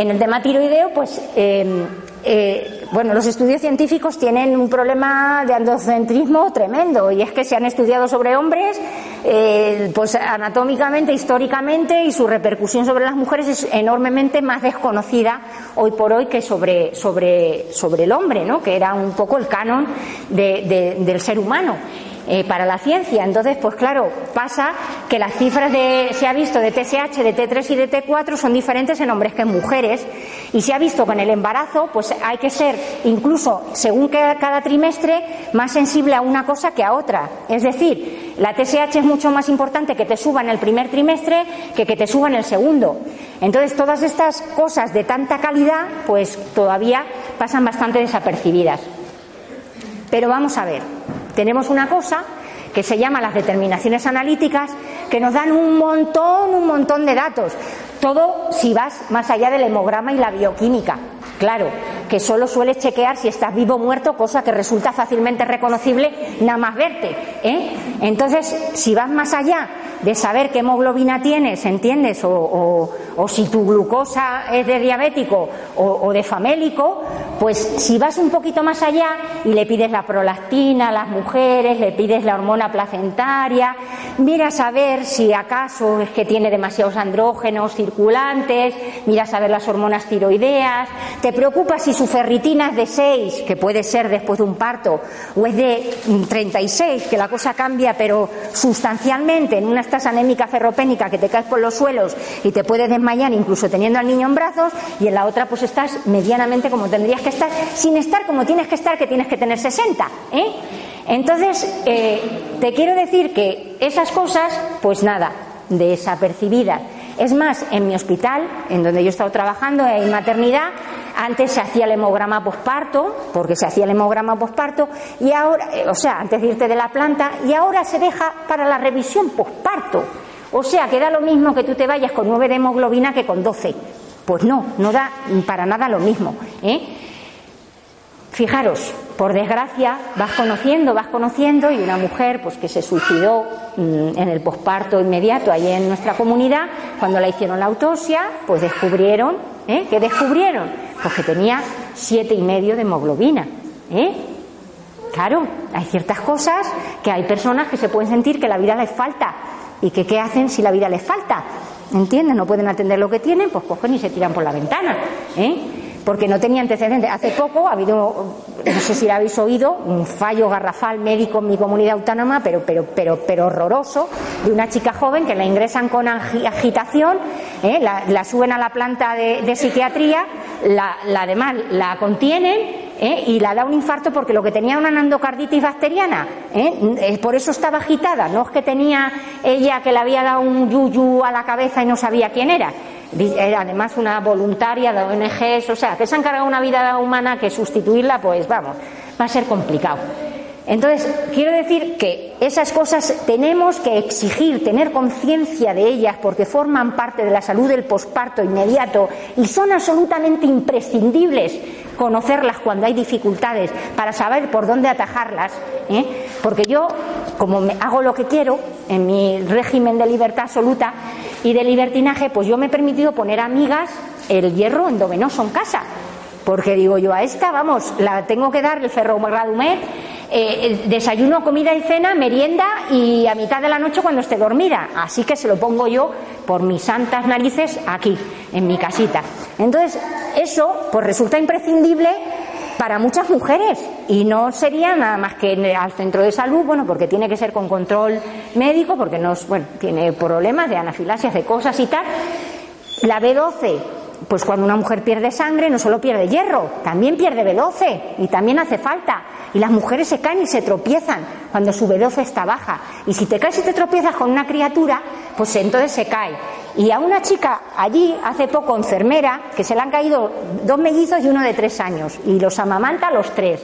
En el tema tiroideo, pues. Eh, eh, bueno, los estudios científicos tienen un problema de androcentrismo tremendo y es que se han estudiado sobre hombres, eh, pues anatómicamente, históricamente y su repercusión sobre las mujeres es enormemente más desconocida hoy por hoy que sobre, sobre, sobre el hombre, ¿no? que era un poco el canon de, del ser humano. Eh, para la ciencia. Entonces, pues claro, pasa que las cifras de, se ha visto de TSH, de T3 y de T4 son diferentes en hombres que en mujeres. Y se ha visto que en el embarazo, pues hay que ser, incluso según cada trimestre, más sensible a una cosa que a otra. Es decir, la TSH es mucho más importante que te suba en el primer trimestre que que te suba en el segundo. Entonces, todas estas cosas de tanta calidad, pues todavía pasan bastante desapercibidas. Pero vamos a ver, tenemos una cosa que se llama las determinaciones analíticas, que nos dan un montón, un montón de datos. Todo si vas más allá del hemograma y la bioquímica. Claro, que solo sueles chequear si estás vivo o muerto, cosa que resulta fácilmente reconocible nada más verte. ¿eh? Entonces, si vas más allá de saber qué hemoglobina tienes, ¿entiendes? O, si tu glucosa es de diabético o, de famélico, pues si vas un poquito más allá y le pides la prolactina a las mujeres, le pides la hormona placentaria, miras a ver si acaso es que tiene demasiados andrógenos circulantes, miras a ver las hormonas tiroideas, te preocupa si su ferritina es de 6, que puede ser después de un parto, o es de 36, que la cosa cambia pero sustancialmente en una estás anémica ferropénica que te caes por los suelos y te puedes desmayar incluso teniendo al niño en brazos y en la otra pues estás medianamente como tendrías que estar, sin estar como tienes que estar, que tienes que tener 60. ¿eh? Entonces, eh, te quiero decir que esas cosas, pues nada, desapercibidas. Es más, en mi hospital, en donde yo he estado trabajando en maternidad, antes se hacía el hemograma posparto, porque se hacía el hemograma posparto, y ahora, eh, o sea, antes de irte de la planta, y ahora se deja para la revisión posparto. O sea, que da lo mismo que tú te vayas con 9 de hemoglobina que con 12. Pues no, no da para nada lo mismo. ¿eh? Fijaros, por desgracia, vas conociendo, vas conociendo, y una mujer pues que se suicidó mm, en el posparto inmediato ahí en nuestra comunidad, cuando la hicieron la autopsia, pues descubrieron, ¿eh? ¿qué descubrieron? Pues que tenía siete y medio de hemoglobina. ¿eh? Claro, hay ciertas cosas que hay personas que se pueden sentir que la vida les falta. ¿Y que qué hacen si la vida les falta? ¿Entienden? No pueden atender lo que tienen, pues cogen y se tiran por la ventana. ¿eh? Porque no tenía antecedentes. Hace poco ha habido, no sé si lo habéis oído, un fallo garrafal médico en mi comunidad autónoma, pero, pero, pero, pero horroroso, de una chica joven que la ingresan con agitación, ¿eh? la, suben a la planta de psiquiatría la, la además la contienen ¿eh? y la da un infarto porque lo que tenía una endocarditis bacteriana, ¿eh? por eso estaba agitada, no es que tenía ella que le había dado un yuyu a la cabeza y no sabía quién era. Además una voluntaria de ONGs, o sea, que se han cargado una vida humana que sustituirla, pues vamos, va a ser complicado. Entonces, quiero decir que esas cosas tenemos que exigir, tener conciencia de ellas, porque forman parte de la salud del posparto inmediato y son absolutamente imprescindibles conocerlas cuando hay dificultades para saber por dónde atajarlas. ¿eh? Porque yo, como me hago lo que quiero en mi régimen de libertad absoluta y de libertinaje, pues yo me he permitido poner amigas el hierro endovenoso en casa. Porque digo yo, a esta, vamos, la tengo que dar el ferrogradumet eh, desayuno, comida y cena, merienda y a mitad de la noche cuando esté dormida. Así que se lo pongo yo por mis santas narices aquí, en mi casita. Entonces, eso pues resulta imprescindible para muchas mujeres y no sería nada más que al centro de salud, bueno, porque tiene que ser con control médico, porque no, bueno, tiene problemas de anafilaxias, de cosas y tal. La B12 pues cuando una mujer pierde sangre no solo pierde hierro, también pierde B12 y también hace falta. Y las mujeres se caen y se tropiezan cuando su B12 está baja. Y si te caes y te tropiezas con una criatura, pues entonces se cae. Y a una chica allí, hace poco, enfermera, que se le han caído dos mellizos y uno de tres años, y los amamanta los tres.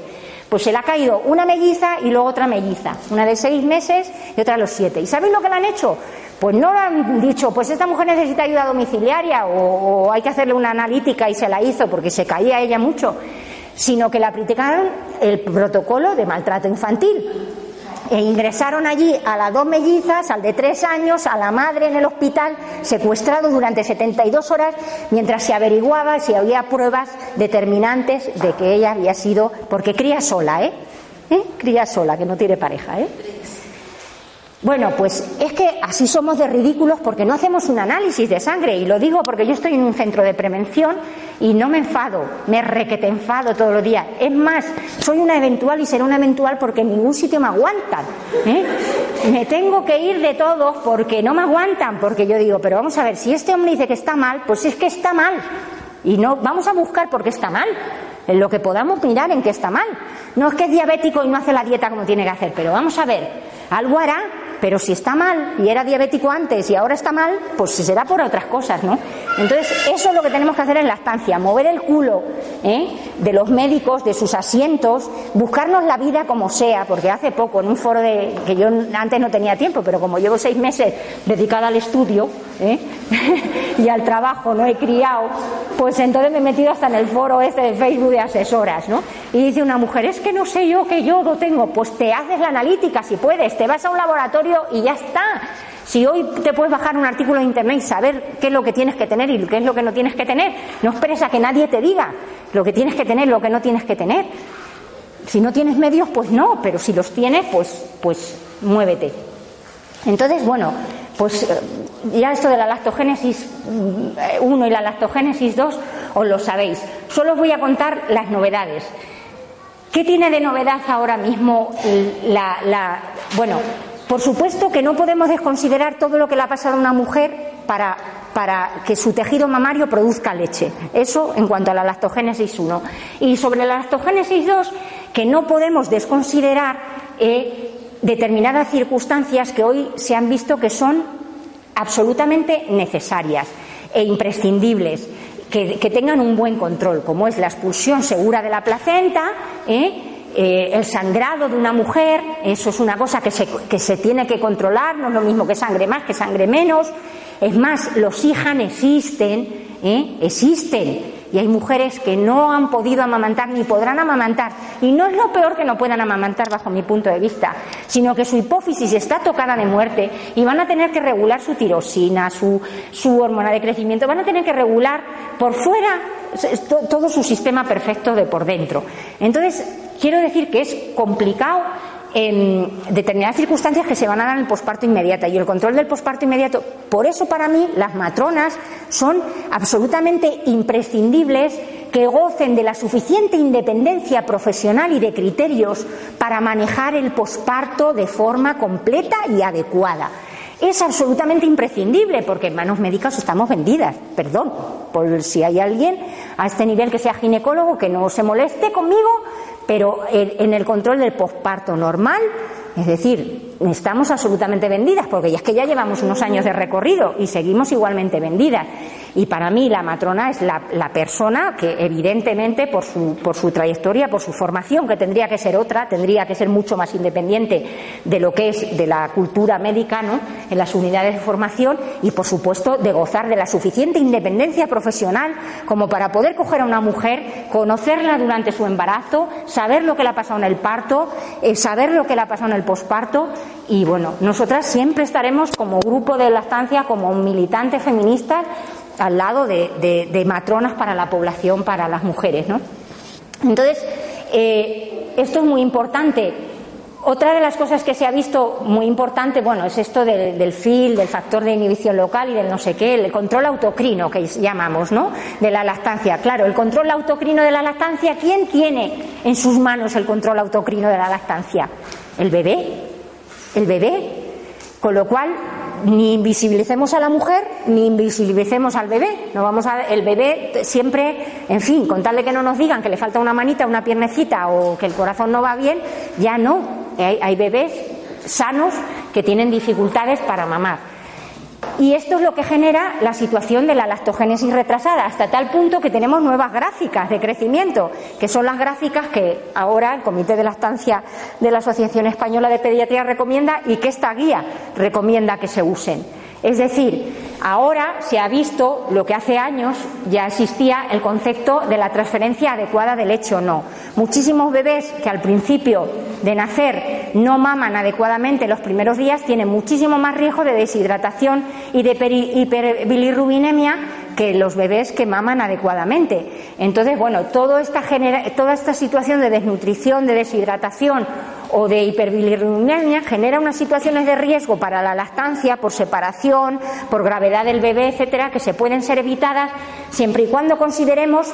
Pues se le ha caído una melliza y luego otra melliza, una de seis meses y otra a los siete. ¿Y sabéis lo que le han hecho? Pues no le han dicho, pues esta mujer necesita ayuda domiciliaria o, hay que hacerle una analítica y se la hizo porque se caía ella mucho, sino que le aplicaron el protocolo de maltrato infantil. E ingresaron allí a las dos mellizas, al de tres años, a la madre en el hospital, secuestrado durante 72 horas, mientras se averiguaba si había pruebas determinantes de que ella había sido, porque cría sola, ¿eh? ¿Eh? Cría sola, que no tiene pareja, ¿eh? Bueno, pues es que así somos de ridículos porque no hacemos un análisis de sangre y lo digo porque yo estoy en un centro de prevención y no me enfado, me requete enfado todos los días. Es más, soy una eventual y seré una eventual porque en ningún sitio me aguantan. ¿eh? Me tengo que ir de todos porque no me aguantan, porque yo digo, pero vamos a ver, si este hombre dice que está mal, pues es que está mal. Y no vamos a buscar por qué está mal en lo que podamos mirar en qué está mal. No es que es diabético y no hace la dieta como tiene que hacer, pero vamos a ver, algo hará pero si está mal y era diabético antes y ahora está mal, pues será por otras cosas, ¿no? Entonces, eso es lo que tenemos que hacer en la estancia, mover el culo ¿eh? de los médicos, de sus asientos, buscarnos la vida como sea, porque hace poco, en un foro de, que yo antes no tenía tiempo, pero como llevo seis meses dedicada al estudio ¿eh? y al trabajo, no he criado, pues entonces me he metido hasta en el foro este de Facebook de asesoras, ¿no? Y dice una mujer, es que no sé yo qué yo lo tengo, pues te haces la analítica si puedes, te vas a un laboratorio y ya está. Si hoy te puedes bajar un artículo de internet y saber qué es lo que tienes que tener y qué es lo que no tienes que tener, no esperes a que nadie te diga lo que tienes que tener, lo que no tienes que tener. Si no tienes medios, pues no, pero si los tienes, pues, pues muévete. Entonces, bueno, pues eh, ya esto de la lactogénesis 1 mm, y la lactogénesis 2 os lo sabéis. Solo os voy a contar las novedades. ¿Qué tiene de novedad ahora mismo la, la bueno, por supuesto que no podemos desconsiderar todo lo que le ha pasado a una mujer para, que su tejido mamario produzca leche. Eso en cuanto a la lactogénesis 1. Y sobre la lactogénesis 2, que no podemos desconsiderar eh, determinadas circunstancias que hoy se han visto que son absolutamente necesarias e imprescindibles. Que, tengan un buen control, como es la expulsión segura de la placenta, ¿eh? Eh, el sangrado de una mujer, eso es una cosa que se, que se tiene que controlar, no es lo mismo que sangre más, que sangre menos. Es más, los hijas existen, ¿eh? existen. Y hay mujeres que no han podido amamantar ni podrán amamantar. Y no es lo peor que no puedan amamantar bajo mi punto de vista, sino que su hipófisis está tocada de muerte y van a tener que regular su tirosina, su, su hormona de crecimiento, van a tener que regular por fuera todo su sistema perfecto de por dentro. Entonces, quiero decir que es complicado en determinadas circunstancias que se van a dar en el posparto inmediato y el control del posparto inmediato. Por eso, para mí, las matronas son absolutamente imprescindibles que gocen de la suficiente independencia profesional y de criterios para manejar el posparto de forma completa y adecuada es absolutamente imprescindible porque en manos médicas estamos vendidas. Perdón, por si hay alguien a este nivel que sea ginecólogo que no se moleste conmigo, pero en el control del posparto normal Es decir, estamos absolutamente vendidas, porque ya es que ya llevamos unos años de recorrido y seguimos igualmente vendidas. Y para mí la matrona es la, persona que evidentemente por su, por su trayectoria, por su formación, que tendría que ser otra, tendría que ser mucho más independiente de lo que es de la cultura médica ¿no? en las unidades de formación y por supuesto de gozar de la suficiente independencia profesional como para poder coger a una mujer, conocerla durante su embarazo, saber lo que le ha pasado en el parto, eh, saber lo que le ha pasado en el posparto y bueno, nosotras siempre estaremos como grupo de lactancia, como militantes feministas al lado de, matronas para la población, para las mujeres, ¿no? Entonces, eh, esto es muy importante. Otra de las cosas que se ha visto muy importante, bueno, es esto del, del FIL, del factor de inhibición local y del no sé qué, el control autocrino que llamamos, ¿no? De la lactancia. Claro, el control autocrino de la lactancia, ¿quién tiene en sus manos el control autocrino de la lactancia? El bebé. El bebé. Con lo cual, ni invisibilicemos a la mujer ni invisibilicemos al bebé. No vamos a el bebé siempre, en fin, con tal de que no nos digan que le falta una manita, una piernecita o que el corazón no va bien, ya no. Hay, hay bebés sanos que tienen dificultades para mamar. Y esto es lo que genera la situación de la lactogénesis retrasada, hasta tal punto que tenemos nuevas gráficas de crecimiento, que son las gráficas que ahora el Comité de Lactancia de la Asociación Española de Pediatría recomienda y que esta guía recomienda que se usen. Es decir, ahora se ha visto lo que hace años ya existía el concepto de la transferencia adecuada de leche o no. Muchísimos bebés que al principio de nacer no maman adecuadamente los primeros días tienen muchísimo más riesgo de deshidratación y de hiperbilirrubinemia que los bebés que maman adecuadamente. Entonces, bueno, toda esta, toda esta situación de desnutrición, de deshidratación o de hiperbilirrubinemia genera unas situaciones de riesgo para la lactancia por separación, por gravedad del bebé, etcétera, que se pueden ser evitadas siempre y cuando consideremos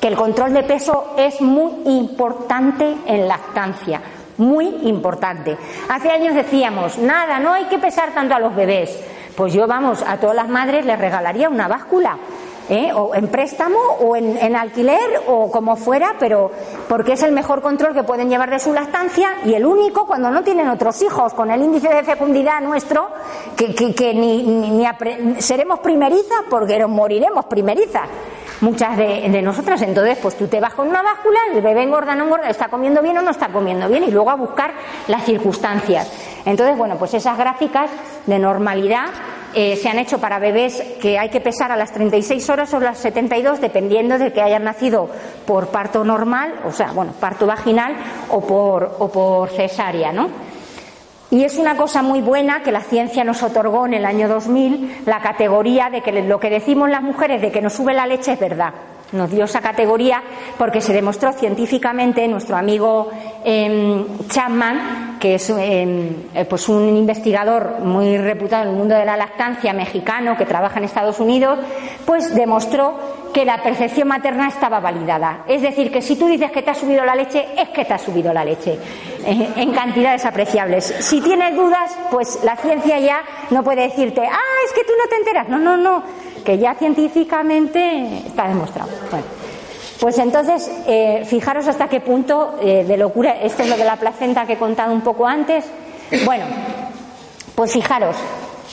que el control de peso es muy importante en lactancia, muy importante. Hace años decíamos, nada, no hay que pesar tanto a los bebés. Pues yo, vamos, a todas las madres les regalaría una báscula ¿eh? o en préstamo o en, alquiler o como fuera, pero porque es el mejor control que pueden llevar de su lactancia y el único cuando no tienen otros hijos, con el índice de fecundidad nuestro, que, que, ni, ni, seremos primerizas porque moriremos primerizas muchas de, de, nosotras. Entonces, pues tú te vas con una báscula, el bebé engorda, no engorda, está comiendo bien o no está comiendo bien, y luego a buscar las circunstancias. Entonces, bueno, pues esas gráficas de normalidad eh, se han hecho para bebés que hay que pesar a las 36 horas o las 72, dependiendo de que hayan nacido por parto normal, o sea, bueno, parto vaginal o por, o por cesárea, ¿no? Y es una cosa muy buena que la ciencia nos otorgó en el año 2000 la categoría de que lo que decimos las mujeres de que nos sube la leche es verdad nos dio esa categoría porque se demostró científicamente nuestro amigo em, Chapman, que es em, eh, pues un investigador muy reputado en el mundo de la lactancia mexicano que trabaja en Estados Unidos, pues demostró que la percepción materna estaba validada. Es decir, que si tú dices que te ha subido la leche, es que te ha subido la leche eh, en cantidades apreciables. Si tienes dudas, pues la ciencia ya no puede decirte, ah, es que tú no te enteras. No, no, no que ya científicamente está demostrado. Bueno, pues entonces, eh, fijaros hasta qué punto eh, de locura, esto es lo de la placenta que he contado un poco antes. Bueno, pues fijaros,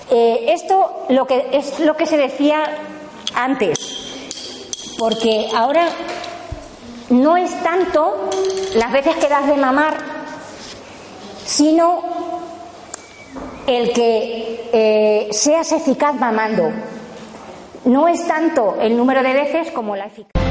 eh, esto lo que, es lo que se decía antes, porque ahora no es tanto las veces que das de mamar, sino el que seas eficaz mamando no es tanto el número de veces como la eficacia.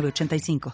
85